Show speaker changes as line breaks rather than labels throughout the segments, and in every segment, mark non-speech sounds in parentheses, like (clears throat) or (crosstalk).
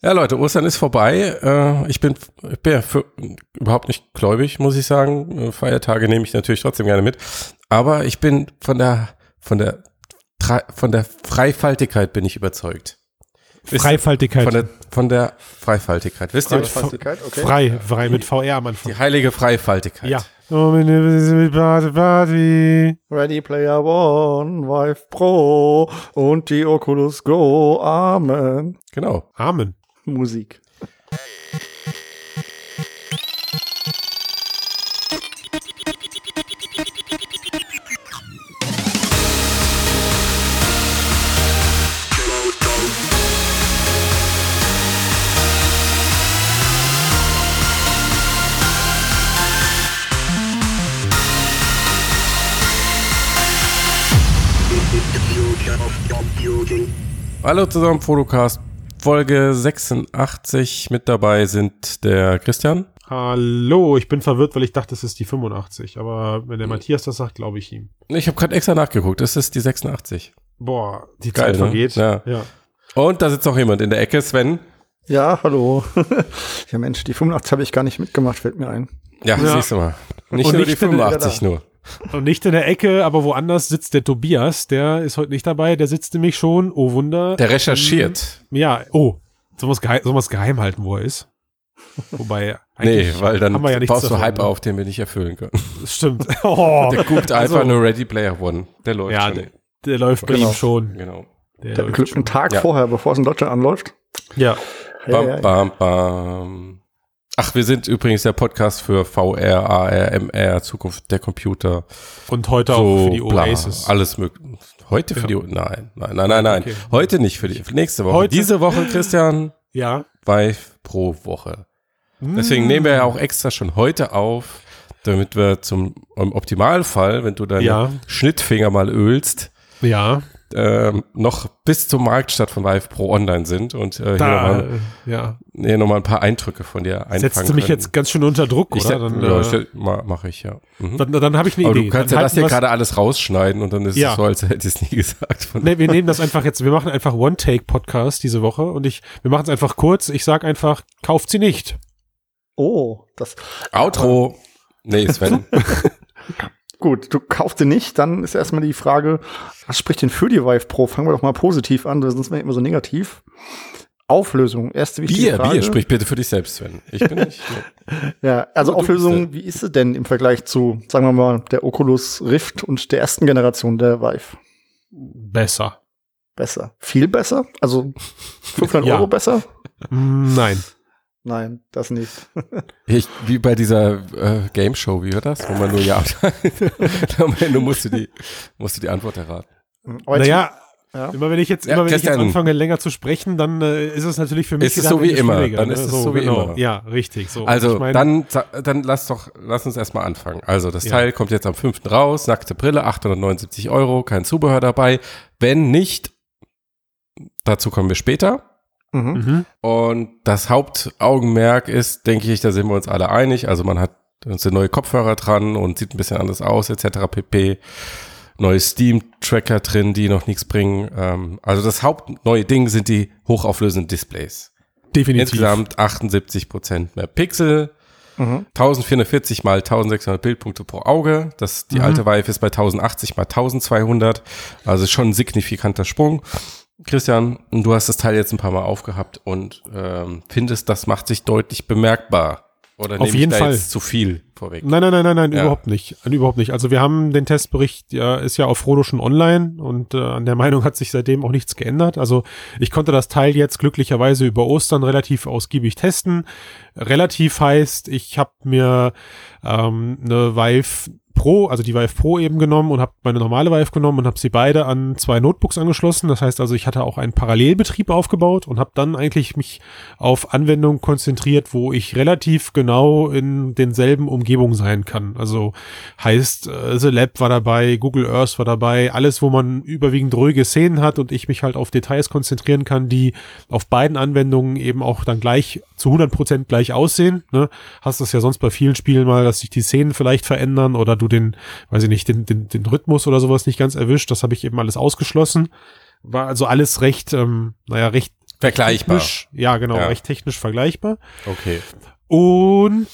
Ja, Leute, Ostern ist vorbei. Äh, ich bin, ich bin ja für, überhaupt nicht gläubig, muss ich sagen. Äh, Feiertage nehme ich natürlich trotzdem gerne mit. Aber ich bin von der, von der, von der Freifaltigkeit bin ich überzeugt.
Freifaltigkeit.
Von der, von der Freifaltigkeit. Wisst ihr,
Freifaltigkeit, okay. Frei, frei mit VR am Anfang.
Die heilige Freifaltigkeit.
Ja.
Ready Player One, Vive Pro und die Oculus Go. Amen.
Genau.
Amen.
Musik.
Hallo zusammen, Fotocast Folge 86. Mit dabei sind der Christian.
Hallo, ich bin verwirrt, weil ich dachte, es ist die 85. Aber wenn der Matthias das sagt, glaube ich ihm.
Ich habe gerade extra nachgeguckt. Es ist die 86.
Boah, die Geil, Zeit ne? vergeht.
Ja. ja. Und da sitzt noch jemand in der Ecke, Sven.
Ja, hallo. (laughs) ja, Mensch, die 85 habe ich gar nicht mitgemacht, fällt mir ein.
Ja, ja. siehst du mal. Nicht Und nur nicht die 85 nur.
Und nicht in der Ecke, aber woanders sitzt der Tobias. Der ist heute nicht dabei. Der sitzt nämlich schon, oh Wunder.
Der recherchiert.
Ähm, ja, oh. Sollen wir soll es geheim halten, wo er ist? Wobei, (laughs)
nee, weil dann ja baust du Hype ne? auf, den wir nicht erfüllen können.
Das stimmt. (laughs) Oh.
Der guckt einfach also, nur Ready Player One. Der läuft ja, schon.
Der, der läuft bei
genau.
ihm schon.
Genau. Der, der läuft einen Tag ja. vorher, bevor es in Deutschland anläuft.
Ja.
Bam, bam, bam. Ach, wir sind übrigens der Podcast für VR, AR, MR, Zukunft der Computer.
Und heute so, auch für die Oasis.
Bla, alles möglich. Heute für ja. die, nein, nein, nein, nein, nein. Okay. Heute nicht für die, nächste Woche. Heute? Diese Woche, Christian.
Ja.
Vive pro Woche. Deswegen nehmen wir ja auch extra schon heute auf, damit wir zum im Optimalfall, wenn du deine ja. Schnittfinger mal ölst,
ja
ähm, noch bis zum Marktstart von Vive Pro online sind und äh, da, hier nochmal
äh, ja.
hier noch ein paar Eindrücke von dir einfangen
Setzt du mich
können.
jetzt ganz schön unter Druck,
ich,
oder?
Dann, ja, äh, mache ich, ja.
Mhm. Dann, dann habe ich eine
Aber
Idee.
du kannst
dann
ja das hier gerade alles rausschneiden und dann ist ja. es so, als hätte ich es nie (laughs) gesagt.
nee, wir nehmen das einfach jetzt, wir machen einfach One-Take-Podcast diese Woche und ich, wir machen es einfach kurz. Ich sag einfach, kauft sie nicht.
Oh, das.
Outro. Nee, Sven. (laughs)
Gut, du kaufst den nicht, dann ist erstmal die Frage, was spricht denn für die Vive Pro? Fangen wir doch mal positiv an, sonst wäre immer so negativ. Auflösung, erste wichtige
Bier,
Frage.
Bier, sprich bitte für dich selbst, Sven. Ich bin nicht. (laughs)
ja, also Auflösung, wie ist sie denn im Vergleich zu, sagen wir mal, der Oculus Rift und der ersten Generation der Vive?
Besser.
Besser. Viel besser? Also 500 ja. Euro besser?
Nein.
Nein, das nicht. (laughs)
ich, wie bei dieser äh, Game Show, wie war das? Wo man nur ja (laughs) Am Ende musst du die, musst du die Antwort erraten.
naja, ja. immer wenn ich jetzt, ja, immer wenn ich jetzt anfange länger zu sprechen, dann äh, ist es natürlich für mich
ist es so wie immer. Dann ist
ne?
es so, so wie genau. immer.
Ja, richtig. So.
Also ich mein, dann, dann lass doch, lass uns erstmal anfangen. Also das ja. Teil kommt jetzt am 5. raus, nackte Brille, 879 Euro, kein Zubehör dabei. Wenn nicht, dazu kommen wir später. Mhm. mhm. Und das Hauptaugenmerk ist, denke ich, da sind wir uns alle einig. Also man hat sind neue Kopfhörer dran und sieht ein bisschen anders aus, etc. pp. Neue Steam-Tracker drin, die noch nichts bringen. Ähm, also das hauptneue Ding sind die hochauflösenden Displays.
Definitiv.
Insgesamt 78 Prozent mehr Pixel. Mhm. 1440 mal 1600 Bildpunkte pro Auge. Das, die mhm. alte Vive ist bei 1080 mal 1200. Also schon ein signifikanter Sprung. Christian, du hast das Teil jetzt ein paar Mal aufgehabt und ähm, findest, das macht sich deutlich bemerkbar. Oder
Auf jeden Fall.
zu viel vorweg?
Nein, nein, nein, nein, nein, ja. überhaupt nicht. Überhaupt nicht. Also wir haben den Testbericht, ja, ist ja auf Frodo schon online und äh, an der (laughs) Meinung hat sich seitdem auch nichts geändert. Also ich konnte das Teil jetzt glücklicherweise über Ostern relativ ausgiebig testen. Relativ heißt, ich habe mir ähm, eine Vive Pro, also die Vive Pro eben genommen und habe meine normale Vive genommen und habe sie beide an zwei Notebooks angeschlossen. Das heißt also, ich hatte auch einen Parallelbetrieb aufgebaut und habe dann eigentlich mich auf Anwendungen konzentriert, wo ich relativ genau in denselben Umgebungen sein kann. Also heißt, äh, The Lab war dabei, Google Earth war dabei, alles, wo man überwiegend ruhige Szenen hat und ich mich halt auf Details konzentrieren kann, die auf beiden Anwendungen eben auch dann gleich zu 100 Prozent gleich aussehen. Ne? Hast das ja sonst bei vielen Spielen mal, dass sich die Szenen vielleicht verändern oder du den, weiß ich nicht, den, den, den Rhythmus oder sowas nicht ganz erwischt. Das habe ich eben alles ausgeschlossen. War also alles recht, ähm, naja, recht
Vergleichbar.
technisch, ja genau,
Ja.
recht technisch vergleichbar.
Okay.
Und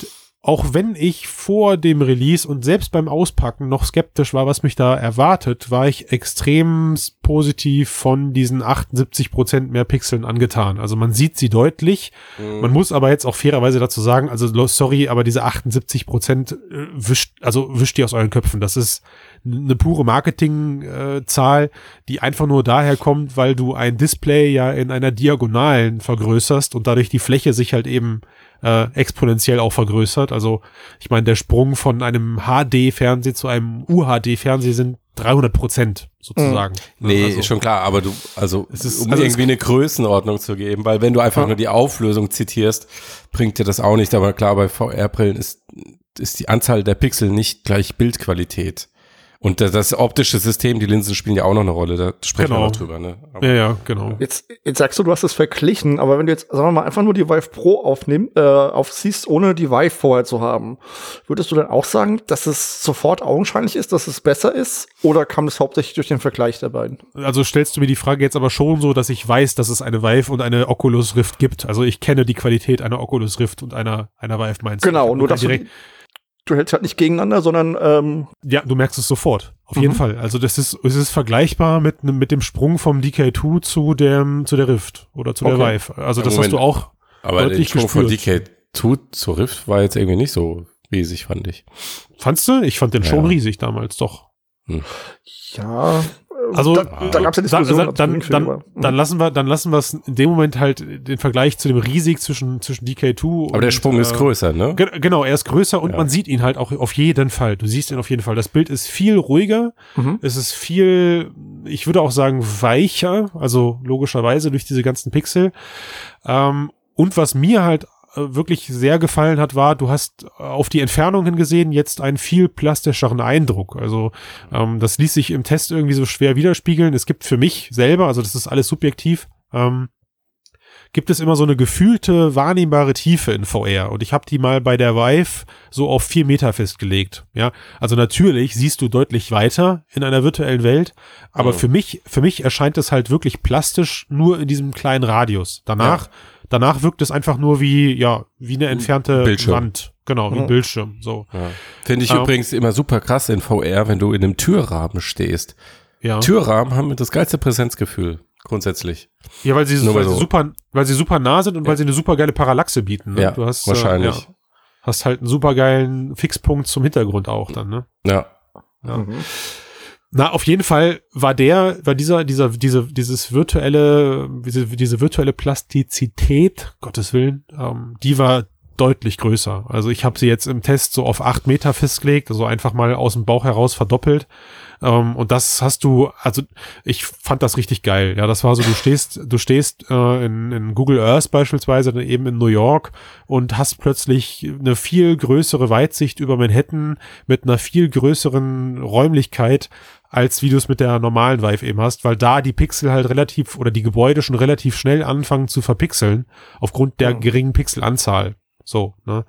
auch wenn ich vor dem Release und selbst beim Auspacken noch skeptisch war, was mich da erwartet, war ich extrem positiv von diesen 78 Prozent mehr Pixeln angetan. Also man sieht sie deutlich. Man muss aber jetzt auch fairerweise dazu sagen, also sorry, aber diese 78 Prozent äh, wischt, also wischt die aus euren Köpfen. Das ist eine pure Marketingzahl, die einfach nur daher kommt, weil du ein Display ja in einer Diagonalen vergrößerst und dadurch die Fläche sich halt eben äh, exponentiell auch vergrößert. Also ich meine, der Sprung von einem HD-Fernseh zu einem UHD-Fernseh sind 300 Prozent sozusagen.
Nee,
also,
ist schon klar, aber du, also,
Es ist-
um
also
irgendwie eine Größenordnung zu geben, weil wenn du einfach
Ja.
nur die Auflösung zitierst, bringt dir das auch nicht. Aber klar, bei VR-Brillen ist, ist die Anzahl der Pixel nicht gleich Bildqualität. Und das, das optische System, die Linsen spielen ja auch noch eine Rolle, da sprechen
Genau.
wir noch drüber, ne? Aber-
Ja, ja, genau.
Jetzt, jetzt sagst du, du hast es verglichen, aber wenn du jetzt, sagen wir mal, einfach nur die Vive Pro aufnimm, äh, aufziehst, ohne die Vive vorher zu haben, würdest du dann auch sagen, dass es sofort augenscheinlich ist, dass es besser ist? Oder kam das hauptsächlich durch den Vergleich der beiden?
Also stellst du mir die Frage jetzt aber schon so, dass ich weiß, dass es eine Vive und eine Oculus Rift gibt. Also ich kenne die Qualität einer Oculus Rift und einer, einer Vive meinst du?
Genau, nur dass
direkt,
du hältst halt nicht gegeneinander, sondern ähm,
Ja, du merkst es sofort. Auf
Mhm.
jeden Fall. Also das ist, es ist vergleichbar mit, mit dem Sprung vom DK2 zu dem, zu der Rift oder zu der
Okay.
Vive. Also
Ja,
das
Moment.
hast du auch.
Aber der
deutlich
Sprung von
gespürt.
DK2 zu Rift war jetzt irgendwie nicht so riesig, fand ich.
Fandst du? Ich fand den
Ja.
schon riesig damals, doch.
ja, äh,
Also,
da, da gab es ja Diskussionen.
dann,
es
dann, dann.
Mhm.
dann lassen wir, dann lassen wir es in dem Moment halt den Vergleich zu dem riesig zwischen, zwischen DK2
Aber der
und,
Sprung ist
äh,
größer, ne?
Ge- Genau, er ist größer und
Ja.
man sieht ihn halt auch auf jeden Fall. Du siehst ihn auf jeden Fall. Das Bild ist viel ruhiger.
Mhm.
Es ist viel, ich würde auch sagen, weicher, also logischerweise durch diese ganzen Pixel. Ähm, und was mir halt wirklich sehr gefallen hat, war, du hast auf die Entfernung hingesehen jetzt einen viel plastischeren Eindruck. Also ähm, das ließ sich im Test irgendwie so schwer widerspiegeln. Es gibt für mich selber, also das ist alles subjektiv, ähm, gibt es immer so eine gefühlte, wahrnehmbare Tiefe in VR. Und ich habe die mal bei der Vive so auf vier Meter festgelegt. Ja, also natürlich siehst du deutlich weiter in einer virtuellen Welt, aber
Mhm.
für mich, für mich erscheint es halt wirklich plastisch nur in diesem kleinen Radius. Danach, danach wirkt es einfach nur wie, ja, wie eine entfernte
Bildschirm.
Wand. Genau, wie ein
Mhm.
Bildschirm. So,
Ja. Finde ich
Ja.
übrigens immer super krass in VR, wenn du in einem Türrahmen stehst.
ja.
Türrahmen haben das geilste Präsenzgefühl, grundsätzlich.
Ja, weil sie, weil sie
so.
super, weil sie super nah sind und weil sie eine super geile Parallaxe bieten. Ne?
Ja,
du hast,
wahrscheinlich.
Äh, ja, hast halt einen super geilen Fixpunkt zum Hintergrund auch dann, ne?
Ja.
Ja.
Mhm.
Na, auf jeden Fall war der, war dieser, dieser, diese, dieses virtuelle, diese, diese virtuelle Plastizität, Gottes Willen, ähm, die war deutlich größer. Also ich habe sie jetzt im Test so auf acht Meter festgelegt, also einfach mal aus dem Bauch heraus verdoppelt. Ähm, und das hast du, also ich fand das richtig geil. Ja, das war so, du stehst, du stehst äh, in, in Google Earth beispielsweise dann eben in New York und hast plötzlich eine viel größere Weitsicht über Manhattan mit einer viel größeren Räumlichkeit als wie du es mit der normalen Vive eben hast, weil da die Pixel halt relativ oder die Gebäude schon relativ schnell anfangen zu verpixeln aufgrund der geringen Pixelanzahl. So, ne?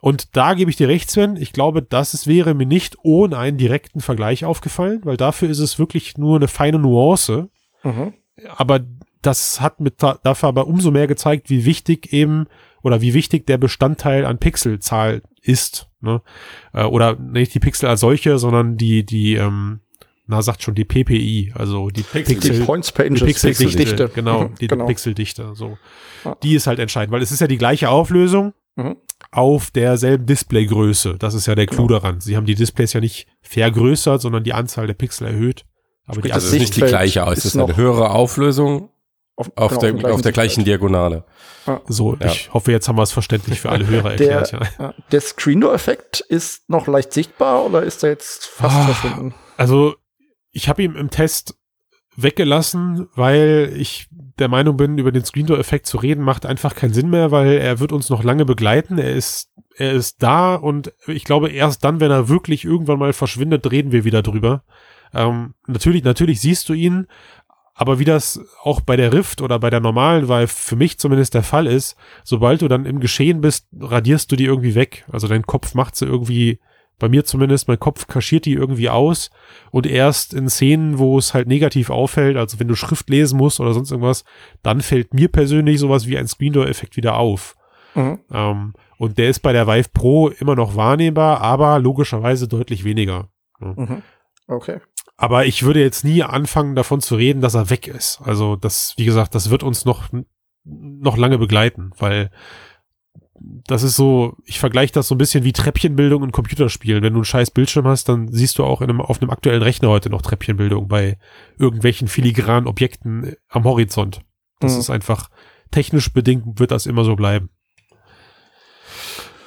Und da gebe ich dir recht, Sven. Ich glaube, das ist, wäre mir nicht ohne einen direkten Vergleich aufgefallen, weil dafür ist es wirklich nur eine feine Nuance.
Mhm.
Aber das hat mit dafür aber umso mehr gezeigt, wie wichtig eben oder wie wichtig der Bestandteil an Pixelzahl ist. Ne? Äh, Oder nicht die Pixel als solche, sondern die, die, ähm, na, sagt schon die PPI, also die
Pixel-
Die
Pixel,
Points per
die
Inches,
Pixeldichte,
Dichte.
genau, (laughs) die
genau.
Pixeldichte, so. Die ist halt entscheidend, weil es ist ja die gleiche Auflösung
Mhm.
auf derselben Displaygröße. Das ist ja der Clou
Genau.
daran. Sie haben die Displays ja nicht vergrößert, sondern die Anzahl der Pixel erhöht. Aber die
Sprich,
Also
Das
es ist nicht die gleiche aus, es ist eine höhere Auflösung
Auf,
auf,
genau,
der,
dem
auf der gleichen. Diagonale.
so,
Ja.
ich hoffe, jetzt haben wir es verständlich für alle Hörer
Der,
erklärt. Ja.
ja, (laughs) der Screen Door Effekt ist noch leicht sichtbar oder ist er jetzt fast
Ah.
verschwunden?
Also, ich habe ihn im Test weggelassen, weil ich der Meinung bin, über den Screen Door Effekt zu reden, macht einfach keinen Sinn mehr, weil er wird uns noch lange begleiten. Er ist, er ist da und ich glaube, erst dann, wenn er wirklich irgendwann mal verschwindet, reden wir wieder drüber. Ähm, natürlich, natürlich siehst du ihn, aber wie das auch bei der Rift oder bei der normalen Vive für mich zumindest der Fall ist, sobald du dann im Geschehen bist, radierst du die irgendwie weg. Also dein Kopf macht sie irgendwie Bei mir zumindest, mein Kopf kaschiert die irgendwie aus und erst in Szenen, wo es halt negativ auffällt, also wenn du Schrift lesen musst oder sonst irgendwas, dann fällt mir persönlich sowas wie ein Screen Door Effekt wieder auf. Mhm. Ähm, und der ist bei der Vive Pro immer noch wahrnehmbar, aber logischerweise deutlich weniger.
Mhm. Okay.
Aber ich würde jetzt nie anfangen, davon zu reden, dass er weg ist. Also das, wie gesagt, das wird uns noch, noch lange begleiten, weil das ist so, ich vergleiche das so ein bisschen wie Treppchenbildung und Computerspielen. Wenn du einen scheiß Bildschirm hast, dann siehst du auch in einem, auf einem aktuellen Rechner heute noch Treppchenbildung bei irgendwelchen filigranen Objekten am Horizont. Das mhm. ist einfach technisch bedingt, wird das immer so bleiben.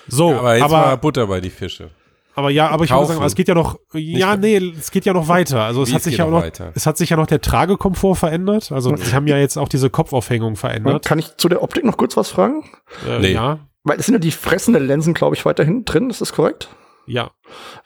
So,
ja, aber jetzt aber, mal Butter bei die Fische.
Aber ja, aber ich würde sagen, es geht ja noch, ja, nee, es geht ja noch weiter. Also es hat sich ja noch, weiter? es hat sich ja noch der Tragekomfort verändert. Also sie haben ja jetzt auch diese Kopfaufhängung verändert.
Kann ich zu der Optik noch kurz was fragen?
Äh, nee. Ja.
Weil es sind ja die fressenden Linsen, glaube ich, weiterhin drin. Ist das korrekt?
Ja.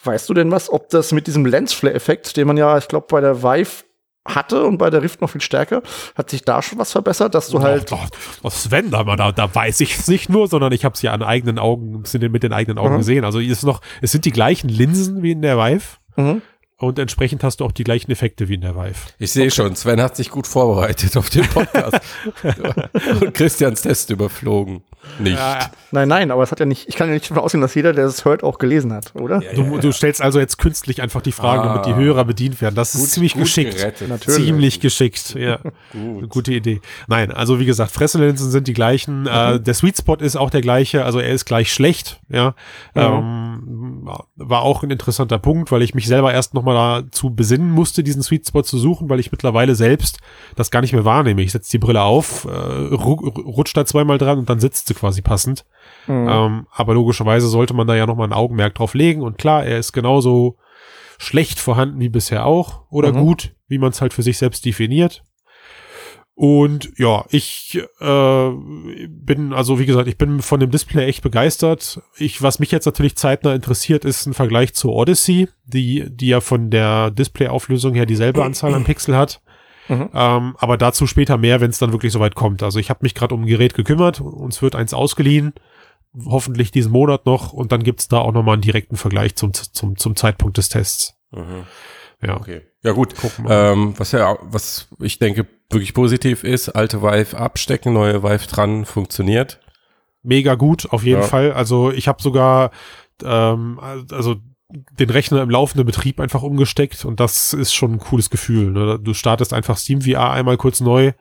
Weißt du denn was, ob das mit diesem Lensflare-Effekt, den man ja, ich glaube, bei der Vive hatte und bei der Rift noch viel stärker. Hat sich da schon was verbessert, dass du doch, halt.
Doch, doch, Sven, da, da, da weiß ich es nicht nur, sondern ich habe es ja an eigenen Augen, mit den eigenen Augen mhm. gesehen. Also ist noch, es sind die gleichen Linsen wie in der Vive. Mhm. Und entsprechend hast du auch die gleichen Effekte wie in der Vive.
Ich sehe okay. schon, Sven hat sich gut vorbereitet auf den Podcast. (laughs) und Christians Test überflogen. Nicht. Ja,
nein, nein, aber es hat ja nicht, ich kann ja nicht davon ausgehen, dass jeder, der es hört, auch gelesen hat, oder?
Ja, du, du, stellst also jetzt künstlich einfach die Fragen, ah, damit die Hörer bedient werden. Das gut, ist ziemlich geschickt. Ziemlich geschickt, ja. (laughs) Gut. Gute Idee. Nein, also wie gesagt, Fresselinsen sind die gleichen. Mhm. Äh, der Sweet Spot ist auch der gleiche, also er ist gleich schlecht, ja. Mhm. Ähm, war auch ein interessanter Punkt, weil ich mich selber erst nochmal dazu besinnen musste, diesen Sweet Spot zu suchen, weil ich mittlerweile selbst das gar nicht mehr wahrnehme. Ich setze die Brille auf, äh, rutscht da zweimal dran und dann sitzt sie quasi passend. Mhm. Ähm, aber logischerweise sollte man da ja nochmal ein Augenmerk drauf legen. Und klar, er ist genauso schlecht vorhanden wie bisher auch. Oder mhm. gut, wie man es halt für sich selbst definiert. Und ja, ich äh, bin, also wie gesagt, ich bin von dem Display echt begeistert. Ich, was mich jetzt natürlich zeitnah interessiert, ist ein Vergleich zur Odyssey, die, die ja von der Displayauflösung her dieselbe Anzahl an Pixel hat. Mhm. Ähm, aber dazu später mehr, wenn es dann wirklich soweit kommt. Also ich habe mich gerade um ein Gerät gekümmert, uns wird eins ausgeliehen, hoffentlich diesen Monat noch und dann gibt's da auch nochmal einen direkten Vergleich zum, zum, zum Zeitpunkt des Tests.
Mhm. Ja. Okay. Ja gut. Ähm, was ja, was ich denke wirklich positiv ist, alte Vive abstecken, neue Vive dran, funktioniert.
Mega gut, auf jeden ja. Fall. Also ich habe sogar, ähm, also den Rechner im laufenden Betrieb einfach umgesteckt und das ist schon ein cooles Gefühl. Ne? Du startest einfach Steam VR einmal kurz neu,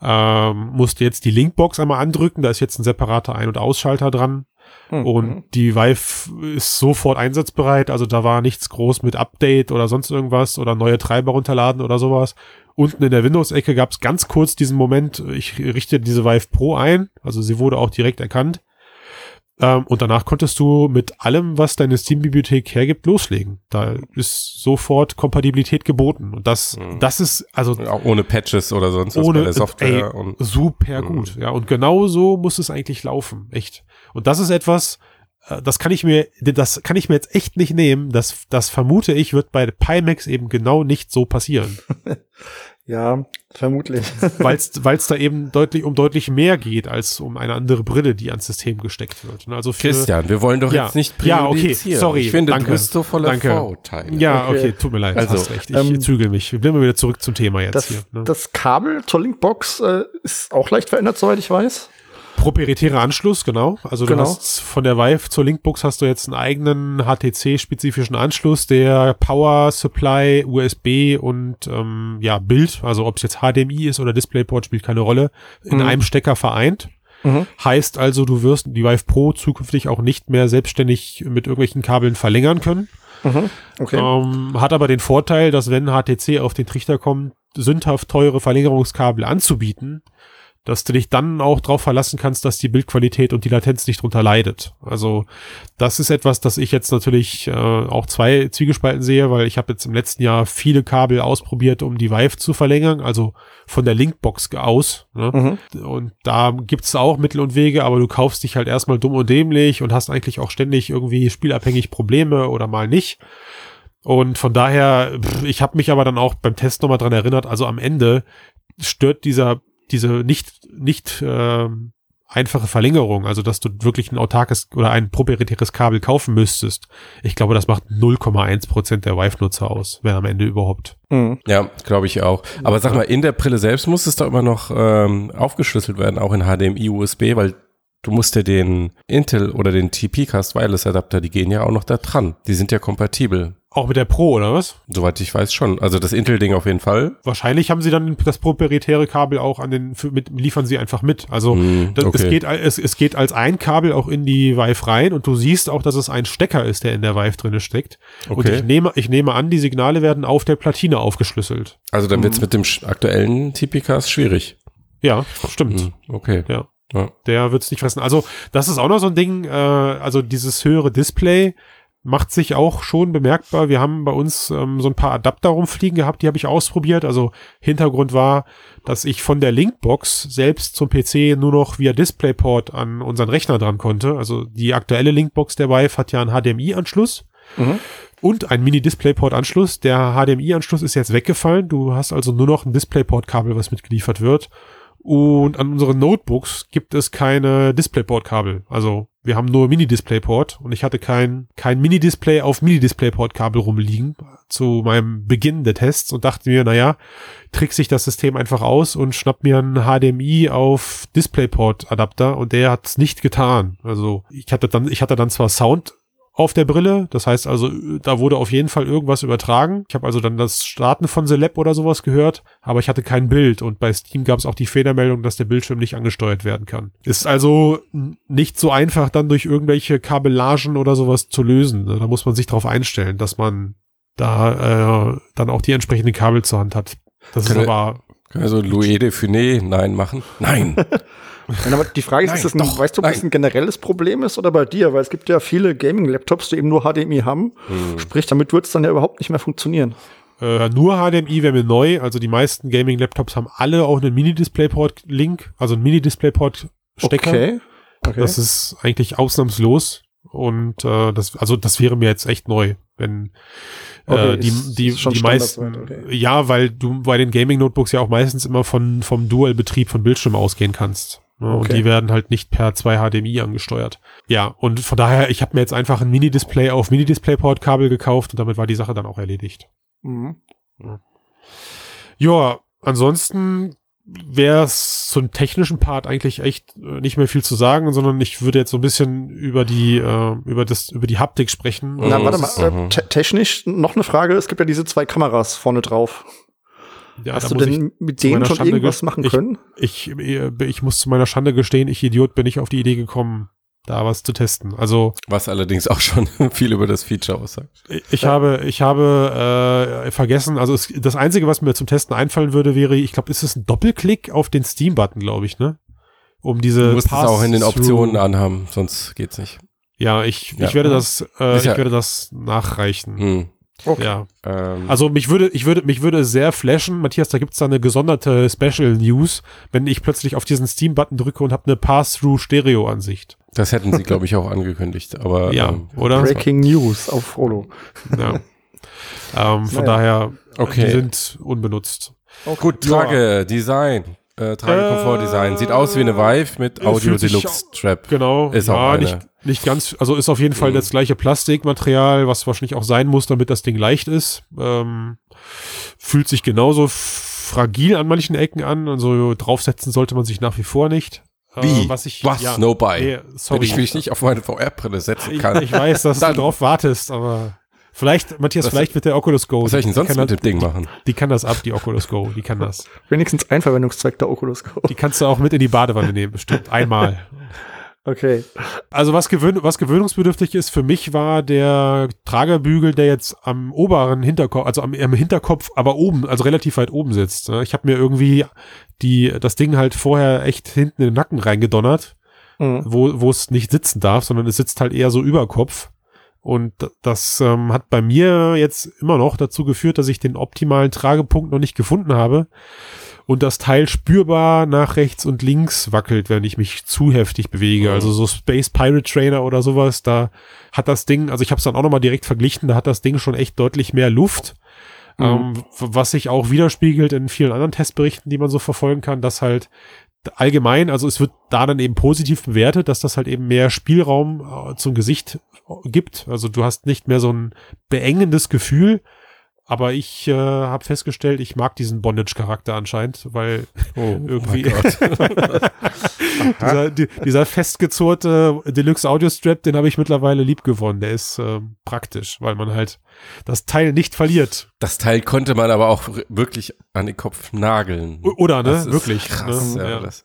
ähm, musst jetzt die Linkbox einmal andrücken, da ist jetzt ein separater Ein- und Ausschalter dran. Mhm. Und die Vive ist sofort einsatzbereit, also da war nichts groß mit Update oder sonst irgendwas oder neue Treiber runterladen oder sowas. Unten in der Windows-Ecke gab es ganz kurz diesen Moment, ich richte diese Vive Pro ein, also sie wurde auch direkt erkannt. Ähm, und danach konntest du mit allem, was deine Steam-Bibliothek hergibt, loslegen. Da ist sofort Kompatibilität geboten. Und das, mhm. das ist, also.
Auch ohne Patches oder sonst was
ohne, bei der Software. Ey, und, super mhm. gut. Ja, und genau so muss es eigentlich laufen. Echt. Und das ist etwas, äh, das kann ich mir, das kann ich mir jetzt echt nicht nehmen. Das, das vermute ich, wird bei Pimax eben genau nicht so passieren. (laughs)
Ja, vermutlich. (laughs)
Weil es da eben deutlich um deutlich mehr geht als um eine andere Brille, die ans System gesteckt wird. Also für,
Christian, wir wollen doch ja, jetzt nicht
Ja, okay, sorry.
Ich finde, danke, du bist so voller danke. Vorurteile.
Ja, okay. okay, tut mir leid, also, hast recht. Ich ähm, zügel mich. Wir bleiben wieder zurück zum Thema jetzt
das,
hier.
Ne? Das Kabel zur Linkbox äh, ist auch leicht verändert, soweit ich weiß.
Proprietärer Anschluss, genau. Also genau. du hast von der Vive zur Linkbox hast du jetzt einen eigenen HTC-spezifischen Anschluss, der Power Supply, USB und ähm, ja Bild, also ob es jetzt HDMI ist oder DisplayPort, spielt keine Rolle, in mhm. einem Stecker vereint. Mhm. Heißt also, du wirst die Vive Pro zukünftig auch nicht mehr selbstständig mit irgendwelchen Kabeln verlängern können. Mhm. Okay. Ähm, hat aber den Vorteil, dass wenn HTC auf den Trichter kommt, sündhaft teure Verlängerungskabel anzubieten, dass du dich dann auch darauf verlassen kannst, dass die Bildqualität und die Latenz nicht drunter leidet. Also das ist etwas, das ich jetzt natürlich äh, auch zwei Zwiegespalten sehe, weil ich habe jetzt im letzten Jahr viele Kabel ausprobiert, um die Vive zu verlängern, also von der Linkbox aus. Ne? Mhm. Und da gibt's auch Mittel und Wege, aber du kaufst dich halt erstmal dumm und dämlich und hast eigentlich auch ständig irgendwie spielabhängig Probleme oder mal nicht. Und von daher, ich habe mich aber dann auch beim Test nochmal dran erinnert, also am Ende stört dieser diese nicht, nicht äh, einfache Verlängerung, also dass du wirklich ein autarkes oder ein proprietäres Kabel kaufen müsstest. Ich glaube, das macht 0,1 Prozent der Vive-Nutzer aus, wenn am Ende überhaupt.
Mhm. Ja, glaube ich auch. Aber sag mal, in der Brille selbst muss es doch immer noch ähm, aufgeschlüsselt werden, auch in HDMI, USB, weil du musst ja den Intel oder den TP-Cast Wireless Adapter, die gehen ja auch noch da dran. Die sind ja kompatibel.
Auch mit der Pro, oder was?
Soweit ich weiß schon. Also das Intel-Ding auf jeden Fall.
Wahrscheinlich haben sie dann das proprietäre Kabel auch an den, für, mit, liefern sie einfach mit. Also das,
okay.
es, geht, es, es geht als ein Kabel auch in die Vive rein und du siehst auch, dass es ein Stecker ist, der in der Vive drinne steckt. Und
Okay.
ich nehme, ich nehme an, die Signale werden auf der Platine aufgeschlüsselt.
Also dann wird's mit dem aktuellen TP-Cast schwierig.
Ja, stimmt.
Hm, okay.
Ja.
Ja.
Der wird's nicht fressen. Also, das ist auch noch so ein Ding, äh, also dieses höhere Display macht sich auch schon bemerkbar. Wir haben bei uns ähm, so ein paar Adapter rumfliegen gehabt, die habe ich ausprobiert. Also Hintergrund war, dass ich von der Linkbox selbst zum PC nur noch via DisplayPort an unseren Rechner dran konnte. Also die aktuelle Linkbox der Vive hat ja einen HDMI-Anschluss
Mhm.
und einen Mini-DisplayPort-Anschluss. Der HDMI-Anschluss ist jetzt weggefallen. Du hast also nur noch ein DisplayPort-Kabel, was mitgeliefert wird. Und an unseren Notebooks gibt es keine DisplayPort-Kabel. Also wir haben nur Mini-DisplayPort und ich hatte kein, kein Mini-Display auf Mini-DisplayPort-Kabel rumliegen zu meinem Beginn der Tests und dachte mir, naja, trickse ich das System einfach aus und schnapp mir einen HDMI auf DisplayPort-Adapter und der hat es nicht getan. Also ich hatte dann, ich hatte dann zwar Sound auf der Brille. Das heißt also, da wurde auf jeden Fall irgendwas übertragen. Ich habe also dann das Starten von Celeb oder sowas gehört, aber ich hatte kein Bild und bei Steam gab es auch die Fehlermeldung, dass der Bildschirm nicht angesteuert werden kann. Ist also nicht so einfach dann durch irgendwelche Kabellagen oder sowas zu lösen. Da muss man sich darauf einstellen, dass man da äh, dann auch die entsprechenden Kabel zur Hand hat. Das ist aber
Können wir so Louis de Funès Nein machen? Nein. (laughs)
Nein, aber die Frage ist, ist das ein,
Nein, doch,
weißt du, ob das
nein.
ein generelles Problem ist oder bei dir? Weil es gibt ja viele Gaming-Laptops, die eben nur HDMI haben.
Hm.
Sprich, damit wird es dann ja überhaupt nicht mehr funktionieren.
Äh, nur HDMI wäre mir neu. Also die meisten Gaming-Laptops haben alle auch einen Mini-DisplayPort-Link, also einen Mini-DisplayPort-Stecker.
Okay. okay.
Das ist eigentlich ausnahmslos. Und äh, das, also das wäre mir jetzt echt neu, wenn
Okay,
äh, die,
ist-
die,
ist
die meisten,
okay.
ja, weil du bei den Gaming-Notebooks ja auch meistens immer von vom Dual-Betrieb von Bildschirm ausgehen kannst. Ne? Und
Okay.
die werden halt nicht per 2 HDMI angesteuert. Ja, und von daher, ich habe mir jetzt einfach ein Mini-Display auf Mini-Display-Port-Kabel gekauft und damit war die Sache dann auch erledigt.
Mhm.
Ja, ansonsten wäre es zum technischen Part eigentlich echt äh, nicht mehr viel zu sagen, sondern ich würde jetzt so ein bisschen über die äh, über das über die Haptik sprechen.
Na,
Mhm.
warte mal,
Mhm.
te technisch noch eine Frage. Es gibt ja diese zwei Kameras vorne drauf.
Ja,
Hast du denn mit denen schon
Schande
irgendwas
ge-
machen
ich-
können?
Ich, ich, ich muss zu meiner Schande gestehen, ich Idiot bin nicht auf die Idee gekommen, da was zu testen. Also
Was allerdings auch schon (laughs) viel über das Feature aussagt.
ich, habe, ich habe äh, vergessen, also es, das Einzige, was mir zum Testen einfallen würde, wäre, ich glaube, ist es ein Doppelklick auf den Steam-Button, glaube ich, ne? Um diese
Du musst es auch in den Optionen anhaben, sonst geht's nicht.
Ja, ich,
Ja.
ich werde das, äh, ich werde das nachreichen.
Hm.
Okay.
Ja.
Ähm,
Also mich würde, ich würde, mich würde sehr flashen, Matthias, da gibt's da eine gesonderte Special News, wenn ich plötzlich auf diesen Steam-Button drücke und habe eine Pass-Through-Stereo-Ansicht.
das hätten sie, (laughs) glaube ich, auch angekündigt. Aber
Ja,
ähm,
oder?
Breaking News auf Holo.
Ja. (laughs) ähm, von
Naja.
daher,
Okay.
die sind unbenutzt.
Gut, Trage, Design. Äh, Trage Komfort Design. Sieht aus wie eine Vive mit
Äh,
Audio Deluxe Strap.
Genau,
Ist
ja,
auch eine.
nicht, nicht ganz, also ist auf jeden Fall
Mhm.
das gleiche Plastikmaterial, was wahrscheinlich auch sein muss, damit das Ding leicht ist. Ähm, fühlt sich genauso fragil an manchen Ecken an, also draufsetzen sollte man sich nach wie vor nicht. Äh,
Wie?
was ich,
Was?
ja,
no buy.
nee,
Wenn
sorry.
ich mich nicht auf meine VR-Brille setzen
ich,
kann.
ich weiß, dass
Dann-
du drauf wartest, aber vielleicht, Matthias,
Was-
vielleicht mit der Oculus Go.
Was soll ich denn sonst mit
das,
dem Ding machen?
Die kann das ab, die Oculus Go, die kann das.
Wenigstens ein Verwendungszweck der Oculus Go.
Die kannst du auch mit in die Badewanne nehmen, bestimmt. Einmal. (laughs)
Okay.
Also was, gewöhn was gewöhnungsbedürftig ist für mich war der Tragerbügel, der jetzt am oberen Hinterkopf, also am, am Hinterkopf, aber oben, also relativ weit oben sitzt. ne? Ich habe mir irgendwie die das Ding halt vorher echt hinten in den Nacken reingedonnert,
Mhm.
wo wo es nicht sitzen darf, sondern es sitzt halt eher so über Kopf. Und das ähm, hat bei mir jetzt immer noch dazu geführt, dass ich den optimalen Tragepunkt noch nicht gefunden habe und das Teil spürbar nach rechts und links wackelt, wenn ich mich zu heftig bewege.
Mhm.
Also so Space Pirate Trainer oder sowas, da hat das Ding, also ich habe es dann auch nochmal direkt verglichen, da hat das Ding schon echt deutlich mehr Luft.
Mhm.
Ähm, was sich auch widerspiegelt in vielen anderen Testberichten, die man so verfolgen kann, dass halt allgemein, also es wird da dann eben positiv bewertet, dass das halt eben mehr Spielraum äh, zum Gesicht äh, gibt. Also du hast nicht mehr so ein beengendes Gefühl, aber ich äh, habe festgestellt, ich mag diesen Bondage-Charakter anscheinend, weil (laughs) oh, irgendwie (laughs) dieser, die, dieser festgezurrte Deluxe Audio Strap, den habe ich mittlerweile lieb gewonnen. Der ist äh, praktisch, weil man halt das Teil nicht verliert.
Das Teil konnte man aber auch wirklich an den Kopf nageln.
Oder, ne? Wirklich.
Krass,
ne?
ja, ja. Das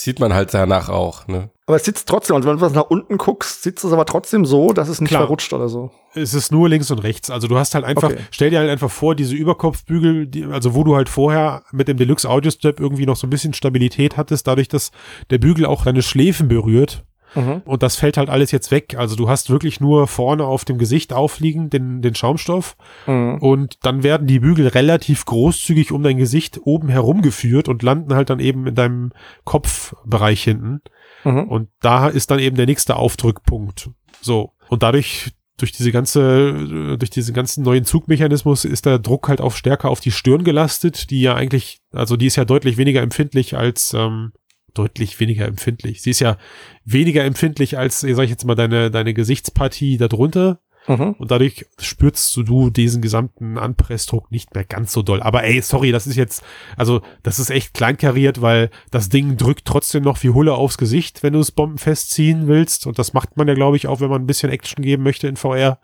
sieht man halt danach auch, ne?
Aber es sitzt trotzdem, also wenn du was nach unten guckst, sitzt es aber trotzdem so, dass es nicht Klar. verrutscht oder so.
Es ist nur links und rechts. Also du hast halt einfach, okay. stell dir halt einfach vor, diese Überkopfbügel, die, also wo du halt vorher mit dem Deluxe Audio Strap irgendwie noch so ein bisschen Stabilität hattest, dadurch, dass der Bügel auch deine Schläfen berührt. Mhm. Und das fällt halt alles jetzt weg. Also du hast wirklich nur vorne auf dem Gesicht aufliegen den, den Schaumstoff. Mhm. Und dann werden die Bügel relativ großzügig um dein Gesicht oben herum geführt und landen halt dann eben in deinem Kopfbereich hinten. Mhm. Und da ist dann eben der nächste Aufdrückpunkt. So. Und dadurch, durch diese ganze, durch diesen ganzen neuen Zugmechanismus ist der Druck halt auch stärker auf die Stirn gelastet, die ja eigentlich, also die ist ja deutlich weniger empfindlich als, ähm, deutlich weniger empfindlich. Sie ist ja weniger empfindlich als, sag ich jetzt mal, deine, deine Gesichtspartie darunter. Mhm. Und dadurch spürst du diesen gesamten Anpressdruck nicht mehr ganz so doll. Aber ey, sorry, das ist jetzt, also das ist echt kleinkariert, weil das Ding drückt trotzdem noch wie Hulle aufs Gesicht, wenn du es bombenfest ziehen willst. Und das macht man ja, glaube ich, auch, wenn man ein bisschen Action geben möchte in VR.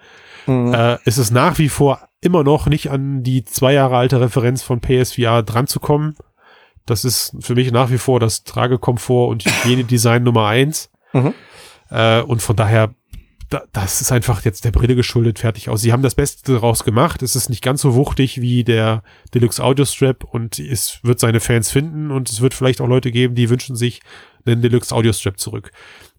Mhm. Äh, ist es nach wie vor immer noch nicht an die zwei Jahre alte Referenz von PSVR dran zu kommen. Das ist für mich nach wie vor das Tragekomfort und Hygienedesign Nummer eins. Mhm. Äh, und von daher da, das ist einfach jetzt der Brille geschuldet, fertig aus. Sie haben das Beste daraus gemacht. Es ist nicht ganz so wuchtig wie der Deluxe Audio Strap und es wird seine Fans finden und es wird vielleicht auch Leute geben, die wünschen sich einen Deluxe Audio Strap zurück.